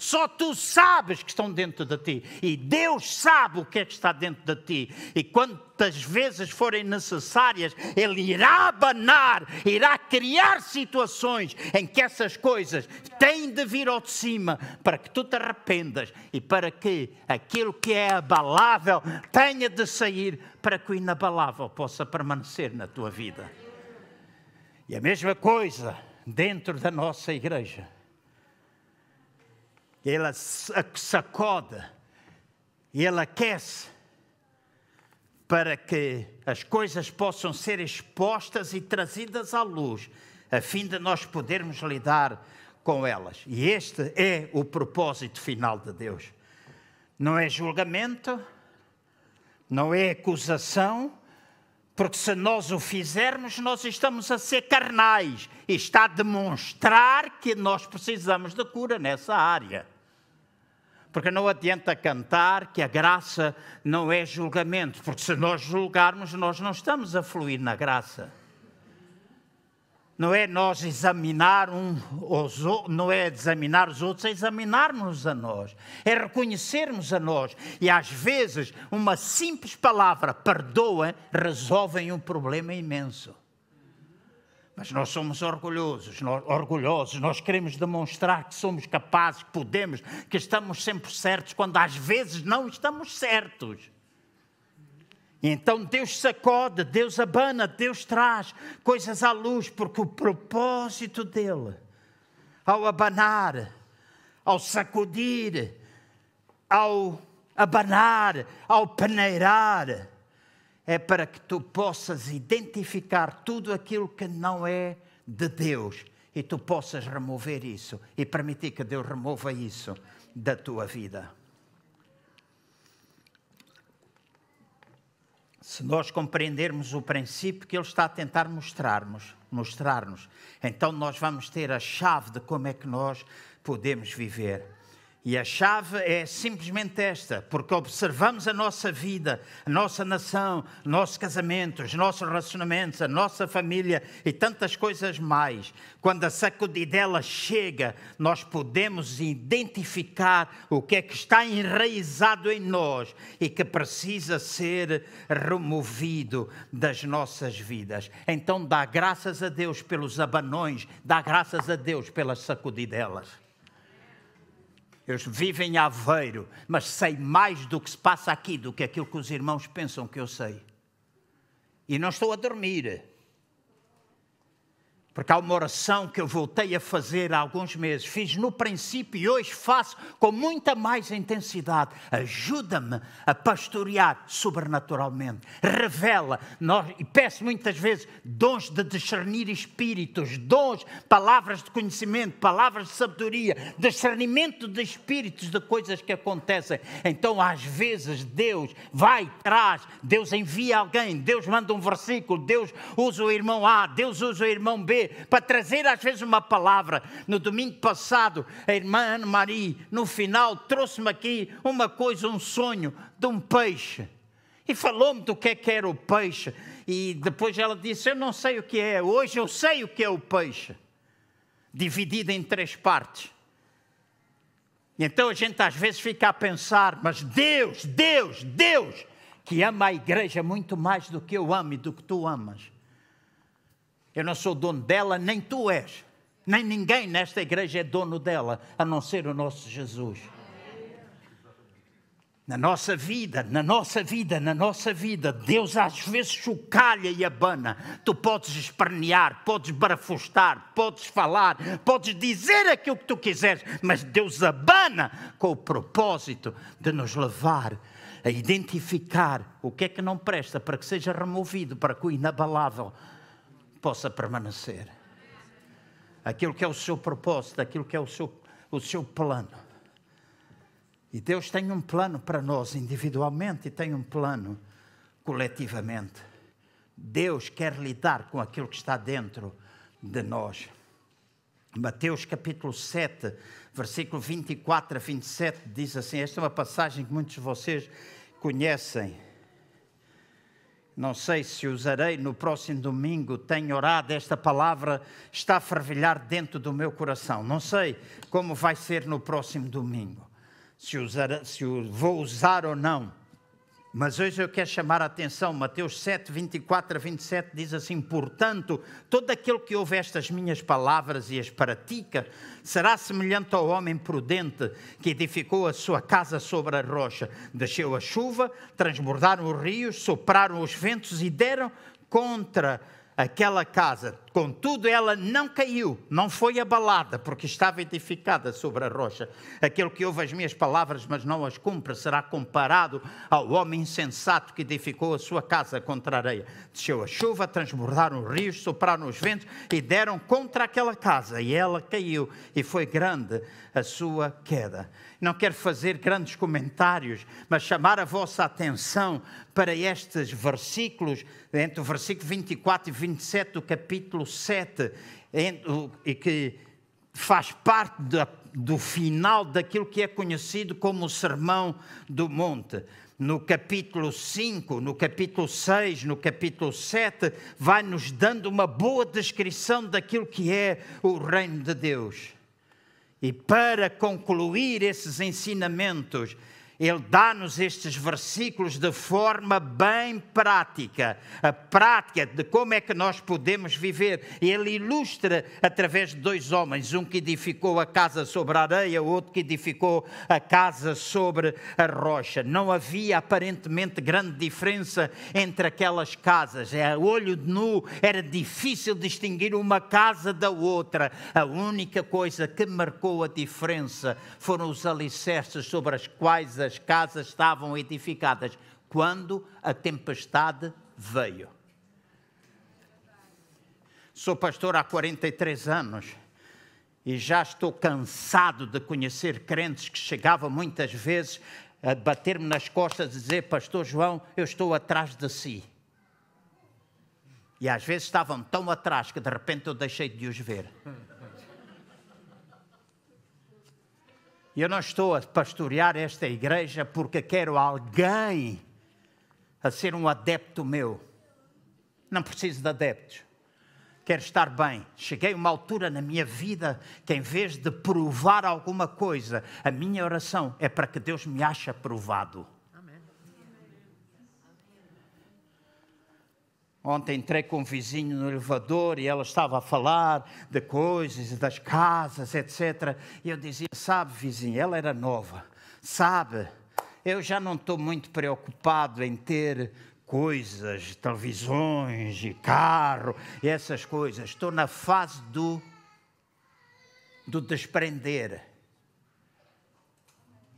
Só tu sabes que estão dentro de ti. E Deus sabe o que é que está dentro de ti. E quantas vezes forem necessárias, Ele irá abanar, irá criar situações em que essas coisas têm de vir ao de cima para que tu te arrependas e para que aquilo que é abalável tenha de sair para que o inabalável possa permanecer na tua vida. E a mesma coisa dentro da nossa igreja ela sacode e ela aquece para que as coisas possam ser expostas e trazidas à luz, a fim de nós podermos lidar com elas. E este é o propósito final de Deus. Não é julgamento, não é acusação, porque se nós o fizermos, nós estamos a ser carnais. E está a demonstrar que nós precisamos de cura nessa área. Porque não adianta cantar que a graça não é julgamento, porque se nós julgarmos, nós não estamos a fluir na graça não é nós examinar um, os, não é examinar os outros, é examinar-nos a nós, é reconhecermos a nós. E às vezes uma simples palavra, perdoa, resolve um problema imenso. Mas nós somos orgulhosos, nós, orgulhosos, nós queremos demonstrar que somos capazes, que podemos, que estamos sempre certos, quando às vezes não estamos certos. E então Deus sacode, Deus abana, Deus traz coisas à luz, porque o propósito dele, ao abanar, ao sacudir, ao abanar, ao peneirar, é para que tu possas identificar tudo aquilo que não é de Deus e tu possas remover isso e permitir que Deus remova isso da tua vida. Se nós compreendermos o princípio que ele está a tentar mostrar-nos, mostrar-nos, então nós vamos ter a chave de como é que nós podemos viver. E a chave é simplesmente esta, porque observamos a nossa vida, a nossa nação, nossos casamentos, os nossos relacionamentos, a nossa família e tantas coisas mais. Quando a sacudidela chega, nós podemos identificar o que é que está enraizado em nós e que precisa ser removido das nossas vidas. Então dá graças a Deus pelos abanões, dá graças a Deus pelas sacudidelas. Eu vivo em Aveiro, mas sei mais do que se passa aqui do que aquilo que os irmãos pensam que eu sei. E não estou a dormir. Porque há uma oração que eu voltei a fazer há alguns meses. Fiz no princípio e hoje faço com muita mais intensidade. Ajuda-me a pastorear sobrenaturalmente. Revela. Nós, e peço muitas vezes dons de discernir espíritos, dons, palavras de conhecimento, palavras de sabedoria, discernimento de espíritos, de coisas que acontecem. Então, às vezes, Deus vai, traz, Deus envia alguém, Deus manda um versículo, Deus usa o irmão A, Deus usa o irmão B para trazer às vezes uma palavra. No domingo passado, a irmã Ana Maria, no final, trouxe-me aqui uma coisa, um sonho de um peixe. E falou-me do que é que era o peixe. E depois ela disse: Eu não sei o que é, hoje eu sei o que é o peixe. Dividido em três partes. Então a gente às vezes fica a pensar: Mas Deus, Deus, Deus, que ama a igreja muito mais do que eu amo e do que tu amas. Eu não sou dono dela, nem tu és. Nem ninguém nesta igreja é dono dela, a não ser o nosso Jesus. Na nossa vida, na nossa vida, na nossa vida, Deus às vezes chocalha e abana. Tu podes espernear, podes barafustar, podes falar, podes dizer aquilo que tu quiseres, mas Deus abana com o propósito de nos levar a identificar o que é que não presta para que seja removido, para que o inabalável possa permanecer. Aquilo que é o seu propósito, aquilo que é o seu, o seu plano. E Deus tem um plano para nós individualmente e tem um plano coletivamente. Deus quer lidar com aquilo que está dentro de nós. Mateus capítulo 7, versículo 24 a 27 diz assim: esta é uma passagem que muitos de vocês conhecem. Não sei se usarei no próximo domingo, tenho orado, esta palavra está a fervilhar dentro do meu coração. Não sei como vai ser no próximo domingo, se, usar, se vou usar ou não. Mas hoje eu quero chamar a atenção, Mateus 7, 24 a 27 diz assim: Portanto, todo aquele que ouve estas minhas palavras e as pratica será semelhante ao homem prudente que edificou a sua casa sobre a rocha. Desceu a chuva, transbordaram os rios, sopraram os ventos e deram contra aquela casa. Contudo, ela não caiu, não foi abalada, porque estava edificada sobre a rocha. Aquele que ouve as minhas palavras, mas não as cumpre, será comparado ao homem insensato que edificou a sua casa contra a areia. Desceu a chuva, transbordaram os rios, sopraram os ventos e deram contra aquela casa, e ela caiu, e foi grande a sua queda. Não quero fazer grandes comentários, mas chamar a vossa atenção para estes versículos, entre o versículo 24 e 27 do capítulo 7, e que faz parte do final daquilo que é conhecido como o Sermão do Monte no capítulo 5, no capítulo 6, no capítulo 7, vai nos dando uma boa descrição daquilo que é o reino de Deus. E para concluir esses ensinamentos, ele dá-nos estes versículos de forma bem prática, a prática de como é que nós podemos viver. Ele ilustra através de dois homens, um que edificou a casa sobre a areia, outro que edificou a casa sobre a rocha. Não havia aparentemente grande diferença entre aquelas casas. A olho de nu era difícil distinguir uma casa da outra. A única coisa que marcou a diferença foram os alicerces sobre as quais as casas estavam edificadas quando a tempestade veio. Sou pastor há 43 anos e já estou cansado de conhecer crentes que chegavam muitas vezes a bater-me nas costas e dizer: Pastor João, eu estou atrás de si. E às vezes estavam tão atrás que de repente eu deixei de os ver. Eu não estou a pastorear esta igreja porque quero alguém a ser um adepto meu. Não preciso de adeptos. Quero estar bem. Cheguei a uma altura na minha vida que, em vez de provar alguma coisa, a minha oração é para que Deus me ache aprovado. Ontem entrei com um vizinho no elevador e ela estava a falar de coisas, das casas, etc. E eu dizia: Sabe, vizinho, ela era nova, sabe, eu já não estou muito preocupado em ter coisas, televisões e carro e essas coisas. Estou na fase do, do desprender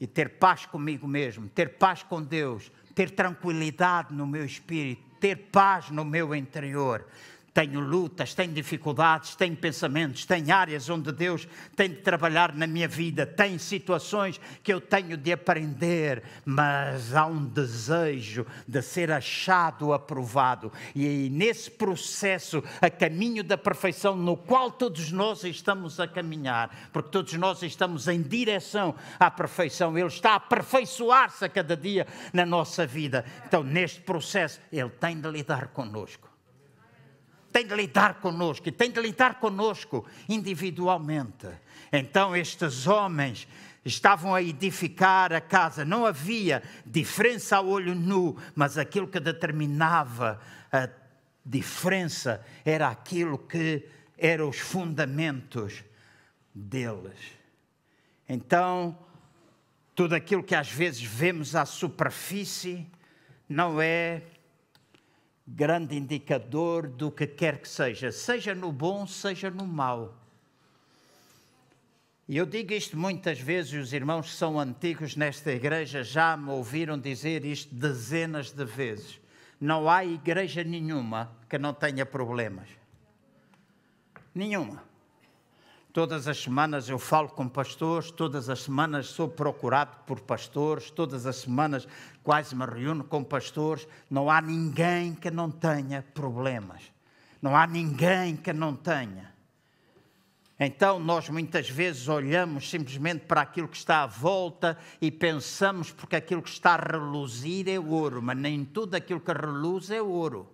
e ter paz comigo mesmo, ter paz com Deus, ter tranquilidade no meu espírito ter paz no meu interior. Tenho lutas, tenho dificuldades, tenho pensamentos, tenho áreas onde Deus tem de trabalhar na minha vida, tem situações que eu tenho de aprender, mas há um desejo de ser achado, aprovado. E nesse processo, a caminho da perfeição, no qual todos nós estamos a caminhar, porque todos nós estamos em direção à perfeição, Ele está a aperfeiçoar-se a cada dia na nossa vida. Então, neste processo, Ele tem de lidar conosco tem de lidar conosco e tem de lidar conosco individualmente. Então, estes homens estavam a edificar a casa, não havia diferença a olho nu, mas aquilo que determinava a diferença era aquilo que eram os fundamentos deles. Então, tudo aquilo que às vezes vemos à superfície não é grande indicador do que quer que seja, seja no bom, seja no mau. E eu digo isto muitas vezes, e os irmãos que são antigos nesta igreja já me ouviram dizer isto dezenas de vezes. Não há igreja nenhuma que não tenha problemas. Nenhuma. Todas as semanas eu falo com pastores, todas as semanas sou procurado por pastores, todas as semanas quase me reúno com pastores. Não há ninguém que não tenha problemas. Não há ninguém que não tenha. Então, nós muitas vezes olhamos simplesmente para aquilo que está à volta e pensamos porque aquilo que está a reluzir é ouro, mas nem tudo aquilo que reluz é ouro.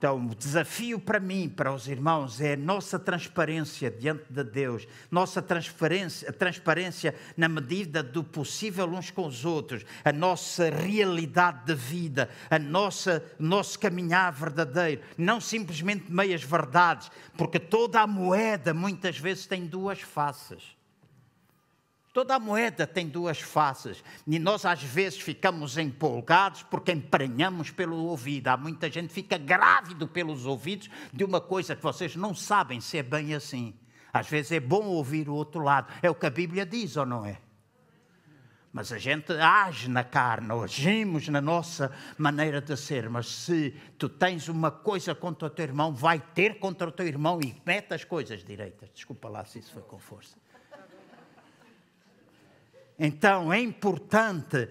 Então, o desafio para mim, para os irmãos, é a nossa transparência diante de Deus, nossa transparência, transparência na medida do possível uns com os outros, a nossa realidade de vida, a nossa nosso caminhar verdadeiro, não simplesmente meias verdades, porque toda a moeda muitas vezes tem duas faces. Toda moeda tem duas faces e nós às vezes ficamos empolgados porque emprenhamos pelo ouvido. Há muita gente que fica grávido pelos ouvidos de uma coisa que vocês não sabem se é bem assim. Às vezes é bom ouvir o outro lado. É o que a Bíblia diz ou não é? Mas a gente age na carne, agimos na nossa maneira de ser. Mas se tu tens uma coisa contra o teu irmão, vai ter contra o teu irmão e mete as coisas direitas. Desculpa lá se isso foi com força. Então é importante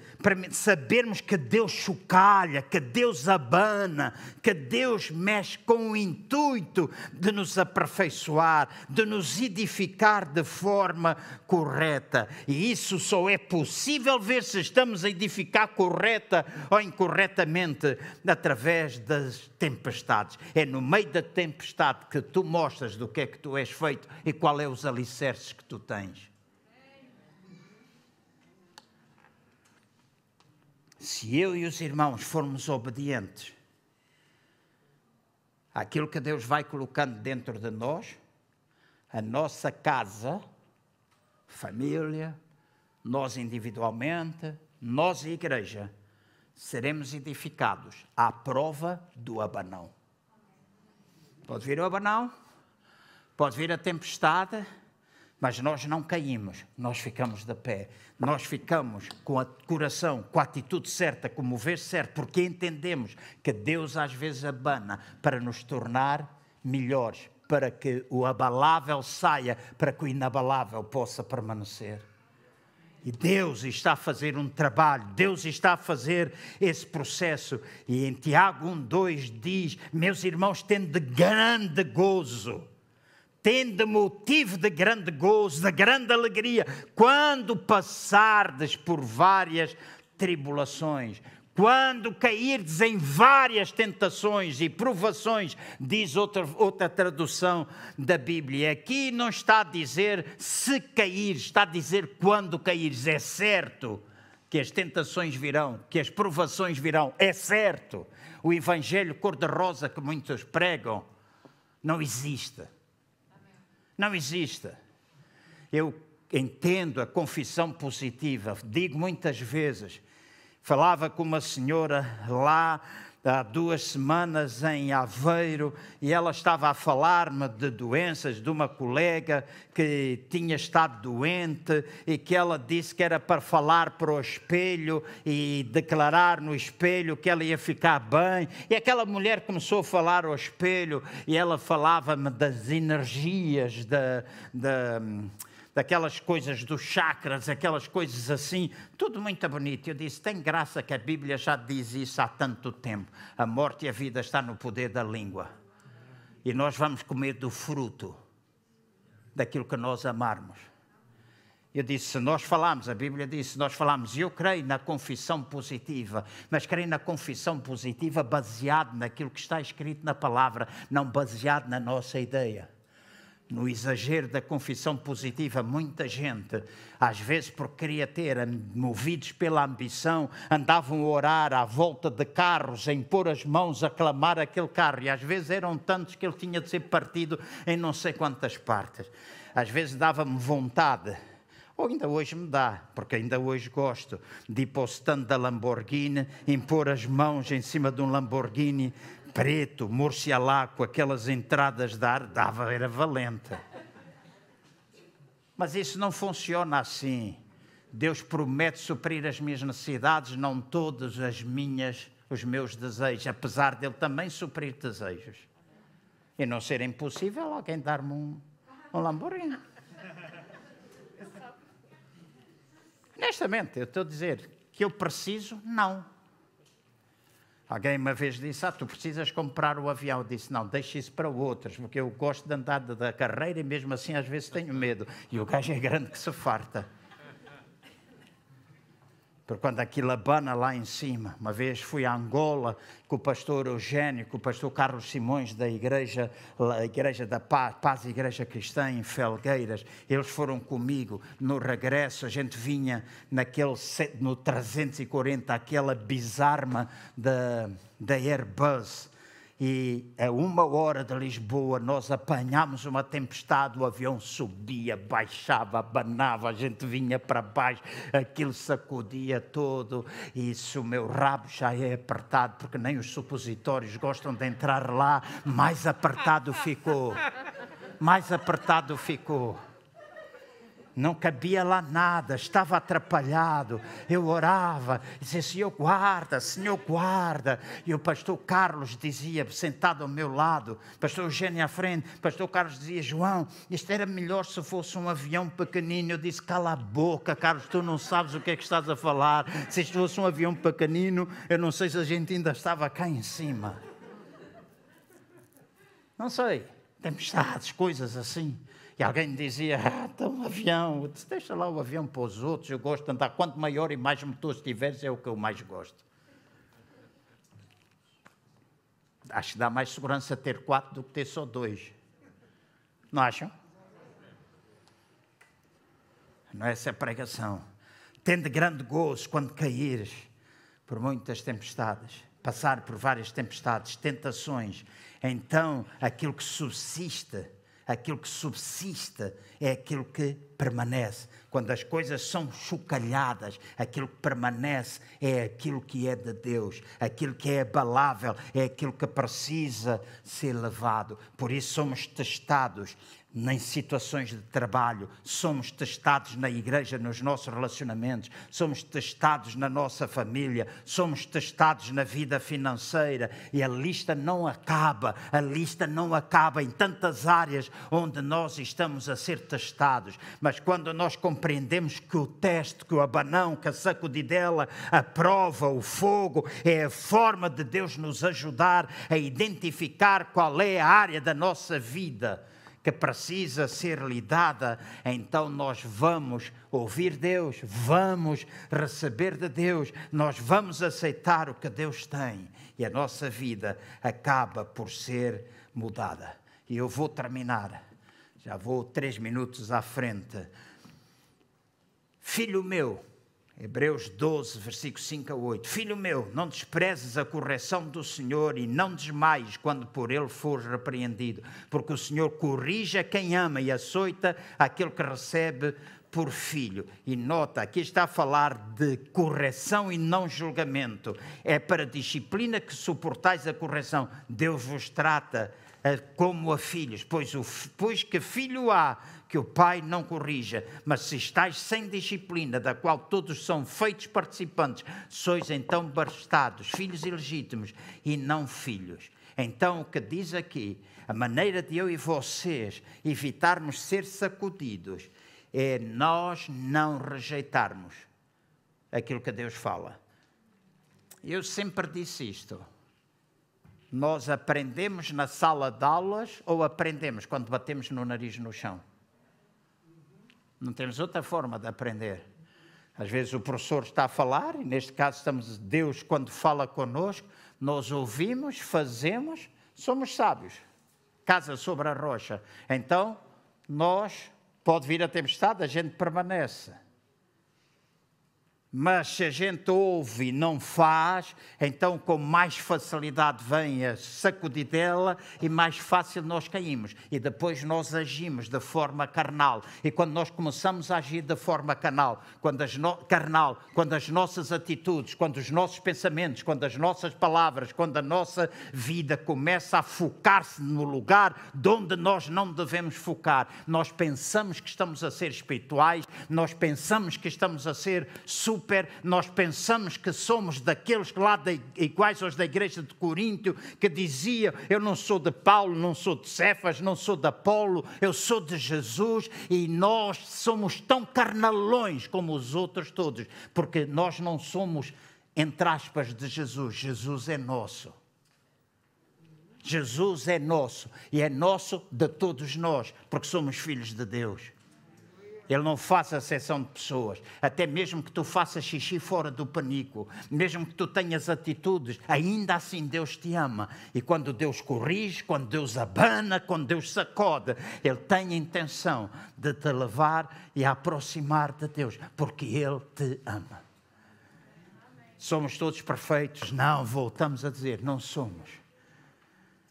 sabermos que Deus chocalha, que Deus abana, que Deus mexe com o intuito de nos aperfeiçoar, de nos edificar de forma correta. E isso só é possível ver se estamos a edificar correta ou incorretamente através das tempestades. É no meio da tempestade que tu mostras do que é que tu és feito e qual é os alicerces que tu tens. Se eu e os irmãos formos obedientes àquilo que Deus vai colocando dentro de nós, a nossa casa, família, nós individualmente, nós e igreja, seremos edificados à prova do abanão. Pode vir o abanão, pode vir a tempestade, mas nós não caímos, nós ficamos de pé. Nós ficamos com o coração, com a atitude certa, com o mover certo, porque entendemos que Deus às vezes abana para nos tornar melhores, para que o abalável saia, para que o inabalável possa permanecer. E Deus está a fazer um trabalho, Deus está a fazer esse processo. E em Tiago 1, 2 diz: Meus irmãos, tendo de grande gozo tende motivo de grande gozo, de grande alegria, quando passardes por várias tribulações, quando cairdes em várias tentações e provações, diz outra, outra tradução da Bíblia. Aqui não está a dizer se cair, está a dizer quando caires. É certo que as tentações virão, que as provações virão. É certo. O evangelho cor-de-rosa que muitos pregam não existe. Não existe. Eu entendo a confissão positiva, digo muitas vezes Falava com uma senhora lá há duas semanas em Aveiro e ela estava a falar-me de doenças de uma colega que tinha estado doente e que ela disse que era para falar para o espelho e declarar no espelho que ela ia ficar bem. E aquela mulher começou a falar ao espelho e ela falava-me das energias da. da daquelas coisas dos chakras, aquelas coisas assim, tudo muito bonito. Eu disse: tem graça que a Bíblia já diz isso há tanto tempo. A morte e a vida está no poder da língua. E nós vamos comer do fruto daquilo que nós amarmos. Eu disse, se nós falamos, a Bíblia diz, nós falamos, eu creio na confissão positiva, mas creio na confissão positiva baseado naquilo que está escrito na palavra, não baseado na nossa ideia no exagero da confissão positiva, muita gente, às vezes porque queria ter, movidos pela ambição, andavam a orar à volta de carros, em pôr as mãos a clamar aquele carro, e às vezes eram tantos que ele tinha de ser partido em não sei quantas partes. Às vezes dava-me vontade, ou ainda hoje me dá, porque ainda hoje gosto de ir para o stand da Lamborghini, impor as mãos em cima de um Lamborghini preto, com aquelas entradas de ar, dava, era valente. Mas isso não funciona assim. Deus promete suprir as minhas necessidades, não todas as minhas, os meus desejos, apesar dele também suprir desejos. E não ser impossível alguém dar-me um, um Lamborghini. Honestamente, eu estou a dizer que eu preciso, não. Alguém uma vez disse: Ah, tu precisas comprar o avião. Eu disse: Não, deixa isso para outros, porque eu gosto de andar da carreira e mesmo assim às vezes tenho medo. E o gajo é grande que se farta. Porque quando aquilo abana lá em cima, uma vez fui a Angola com o pastor Eugênio, com o pastor Carlos Simões da Igreja, Igreja da Paz, Paz Igreja Cristã em Felgueiras. Eles foram comigo no regresso. A gente vinha naquele no 340, aquela bizarma da, da Airbus e a uma hora de Lisboa nós apanhámos uma tempestade, o avião subia, baixava, abanava, a gente vinha para baixo, aquilo sacudia todo, e isso o meu rabo já é apertado, porque nem os supositórios gostam de entrar lá, mais apertado ficou, mais apertado ficou não cabia lá nada, estava atrapalhado. Eu orava, dizia: Senhor, guarda, Senhor, guarda. E o pastor Carlos dizia, sentado ao meu lado, pastor Eugênio à frente, pastor Carlos dizia: João, isto era melhor se fosse um avião pequenino. Eu disse: Cala a boca, Carlos, tu não sabes o que é que estás a falar. Se isto fosse um avião pequenino, eu não sei se a gente ainda estava cá em cima. Não sei, tempestades, coisas assim. E alguém dizia, ah, está um avião. Deixa lá o avião para os outros, eu gosto de andar. Quanto maior e mais motores tiveres, é o que eu mais gosto. Acho que dá mais segurança ter quatro do que ter só dois. Não acham? Não é essa pregação. Tende grande gozo quando caíres por muitas tempestades, passar por várias tempestades, tentações. Então, aquilo que subsiste aquilo que subsiste é aquilo que permanece. Quando as coisas são chocalhadas, aquilo que permanece é aquilo que é de Deus, aquilo que é abalável, é aquilo que precisa ser levado. Por isso somos testados em situações de trabalho, somos testados na igreja, nos nossos relacionamentos, somos testados na nossa família, somos testados na vida financeira. E a lista não acaba, a lista não acaba em tantas áreas onde nós estamos a ser testados. Mas quando nós compreendemos que o teste, que o abanão, que a sacudidela, a prova, o fogo, é a forma de Deus nos ajudar a identificar qual é a área da nossa vida que precisa ser lidada, então nós vamos ouvir Deus, vamos receber de Deus, nós vamos aceitar o que Deus tem e a nossa vida acaba por ser mudada. E eu vou terminar, já vou três minutos à frente. Filho meu, Hebreus 12, versículo 5 a 8. Filho meu, não desprezes a correção do Senhor e não desmaies quando por ele fores repreendido, porque o Senhor corrige a quem ama e açoita aquele que recebe por filho. E nota, aqui está a falar de correção e não julgamento. É para disciplina que suportais a correção. Deus vos trata como a filhos, pois, o, pois que filho há que o pai não corrija, mas se estáis sem disciplina, da qual todos são feitos participantes, sois então bastados, filhos ilegítimos e não filhos. Então, o que diz aqui, a maneira de eu e vocês evitarmos ser sacudidos é nós não rejeitarmos aquilo que Deus fala. Eu sempre disse isto. Nós aprendemos na sala de aulas ou aprendemos quando batemos no nariz no chão? Não temos outra forma de aprender. Às vezes o professor está a falar, e neste caso estamos Deus quando fala conosco, nós ouvimos, fazemos, somos sábios. Casa sobre a rocha. Então, nós, pode vir a tempestade, a gente permanece. Mas se a gente ouve e não faz, então com mais facilidade vem a sacudidela e mais fácil nós caímos. E depois nós agimos de forma carnal. E quando nós começamos a agir de forma carnal, quando as no... carnal, quando as nossas atitudes, quando os nossos pensamentos, quando as nossas palavras, quando a nossa vida começa a focar-se no lugar de onde nós não devemos focar, nós pensamos que estamos a ser espirituais, nós pensamos que estamos a ser super super, nós pensamos que somos daqueles lá de, iguais aos da igreja de Coríntio, que dizia: Eu não sou de Paulo, não sou de Cefas, não sou de Apolo, eu sou de Jesus, e nós somos tão carnalões como os outros todos, porque nós não somos, entre aspas, de Jesus, Jesus é nosso. Jesus é nosso e é nosso de todos nós, porque somos filhos de Deus. Ele não faz acessão de pessoas. Até mesmo que tu faças xixi fora do panico, mesmo que tu tenhas atitudes, ainda assim Deus te ama. E quando Deus corrige, quando Deus abana, quando Deus sacode, Ele tem a intenção de te levar e aproximar de Deus, porque Ele te ama. Somos todos perfeitos? Não, voltamos a dizer, não somos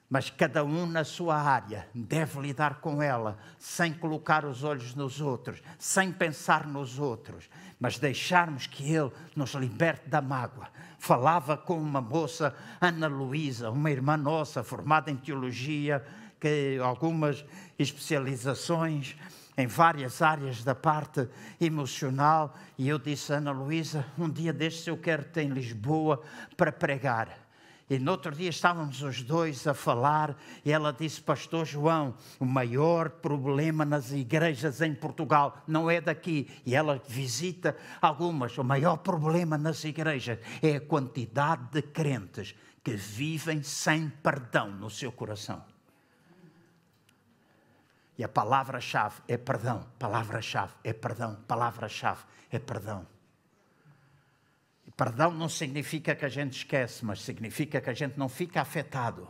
mas cada um na sua área deve lidar com ela, sem colocar os olhos nos outros, sem pensar nos outros, mas deixarmos que Ele nos liberte da mágoa. Falava com uma moça, Ana Luísa, uma irmã nossa, formada em teologia, que algumas especializações em várias áreas da parte emocional, e eu disse, Ana Luísa, um dia destes eu quero-te em Lisboa para pregar. E no outro dia estávamos os dois a falar e ela disse: Pastor João, o maior problema nas igrejas em Portugal não é daqui. E ela visita algumas. O maior problema nas igrejas é a quantidade de crentes que vivem sem perdão no seu coração. E a palavra-chave é perdão, palavra-chave é perdão, palavra-chave é perdão. Perdão não significa que a gente esquece, mas significa que a gente não fica afetado.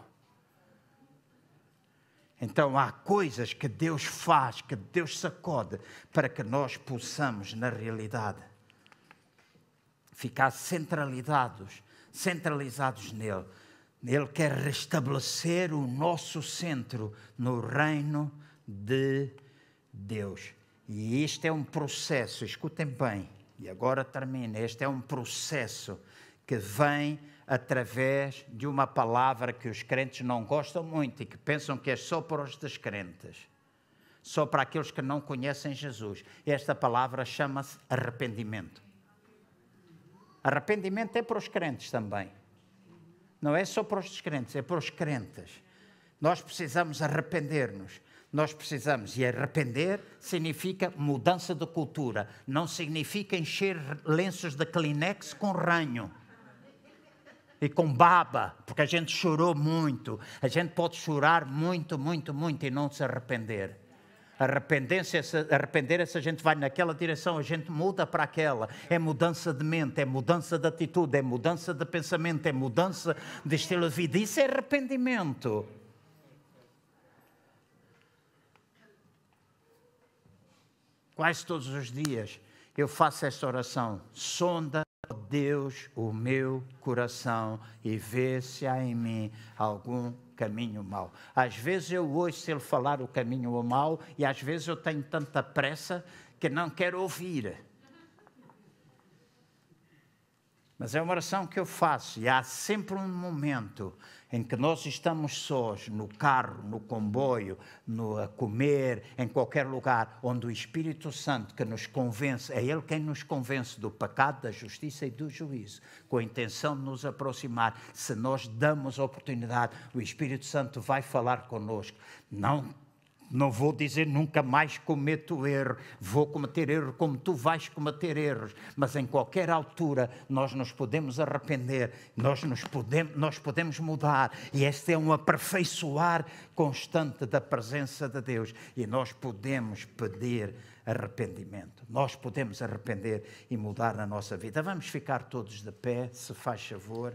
Então há coisas que Deus faz, que Deus sacode, para que nós possamos, na realidade, ficar centralizados, centralizados nele. Ele quer restabelecer o nosso centro no reino de Deus. E isto é um processo, escutem bem, e agora termina. Este é um processo que vem através de uma palavra que os crentes não gostam muito e que pensam que é só para os descrentes, só para aqueles que não conhecem Jesus. Esta palavra chama-se arrependimento. Arrependimento é para os crentes também. Não é só para os descrentes, é para os crentes. Nós precisamos arrepender-nos nós precisamos. E arrepender significa mudança de cultura, não significa encher lenços de Kleenex com ranho. e com baba, porque a gente chorou muito. A gente pode chorar muito, muito, muito e não se arrepender. Arrepender se a gente vai naquela direção, a gente muda para aquela. É mudança de mente, é mudança de atitude, é mudança de pensamento, é mudança de estilo de vida. Isso é arrependimento. Quase todos os dias eu faço esta oração. Sonda Deus o meu coração e vê se há em mim algum caminho mau. Às vezes eu ouço ele falar o caminho mau e às vezes eu tenho tanta pressa que não quero ouvir. Mas é uma oração que eu faço e há sempre um momento em que nós estamos sós, no carro, no comboio, no a comer, em qualquer lugar, onde o Espírito Santo que nos convence, é Ele quem nos convence do pecado, da justiça e do juízo, com a intenção de nos aproximar. Se nós damos oportunidade, o Espírito Santo vai falar conosco. Não não vou dizer nunca mais cometo erro, vou cometer erro como tu vais cometer erros, mas em qualquer altura nós nos podemos arrepender, nós, nos podemos, nós podemos mudar, e este é um aperfeiçoar constante da presença de Deus, e nós podemos pedir arrependimento, nós podemos arrepender e mudar na nossa vida. Vamos ficar todos de pé, se faz favor.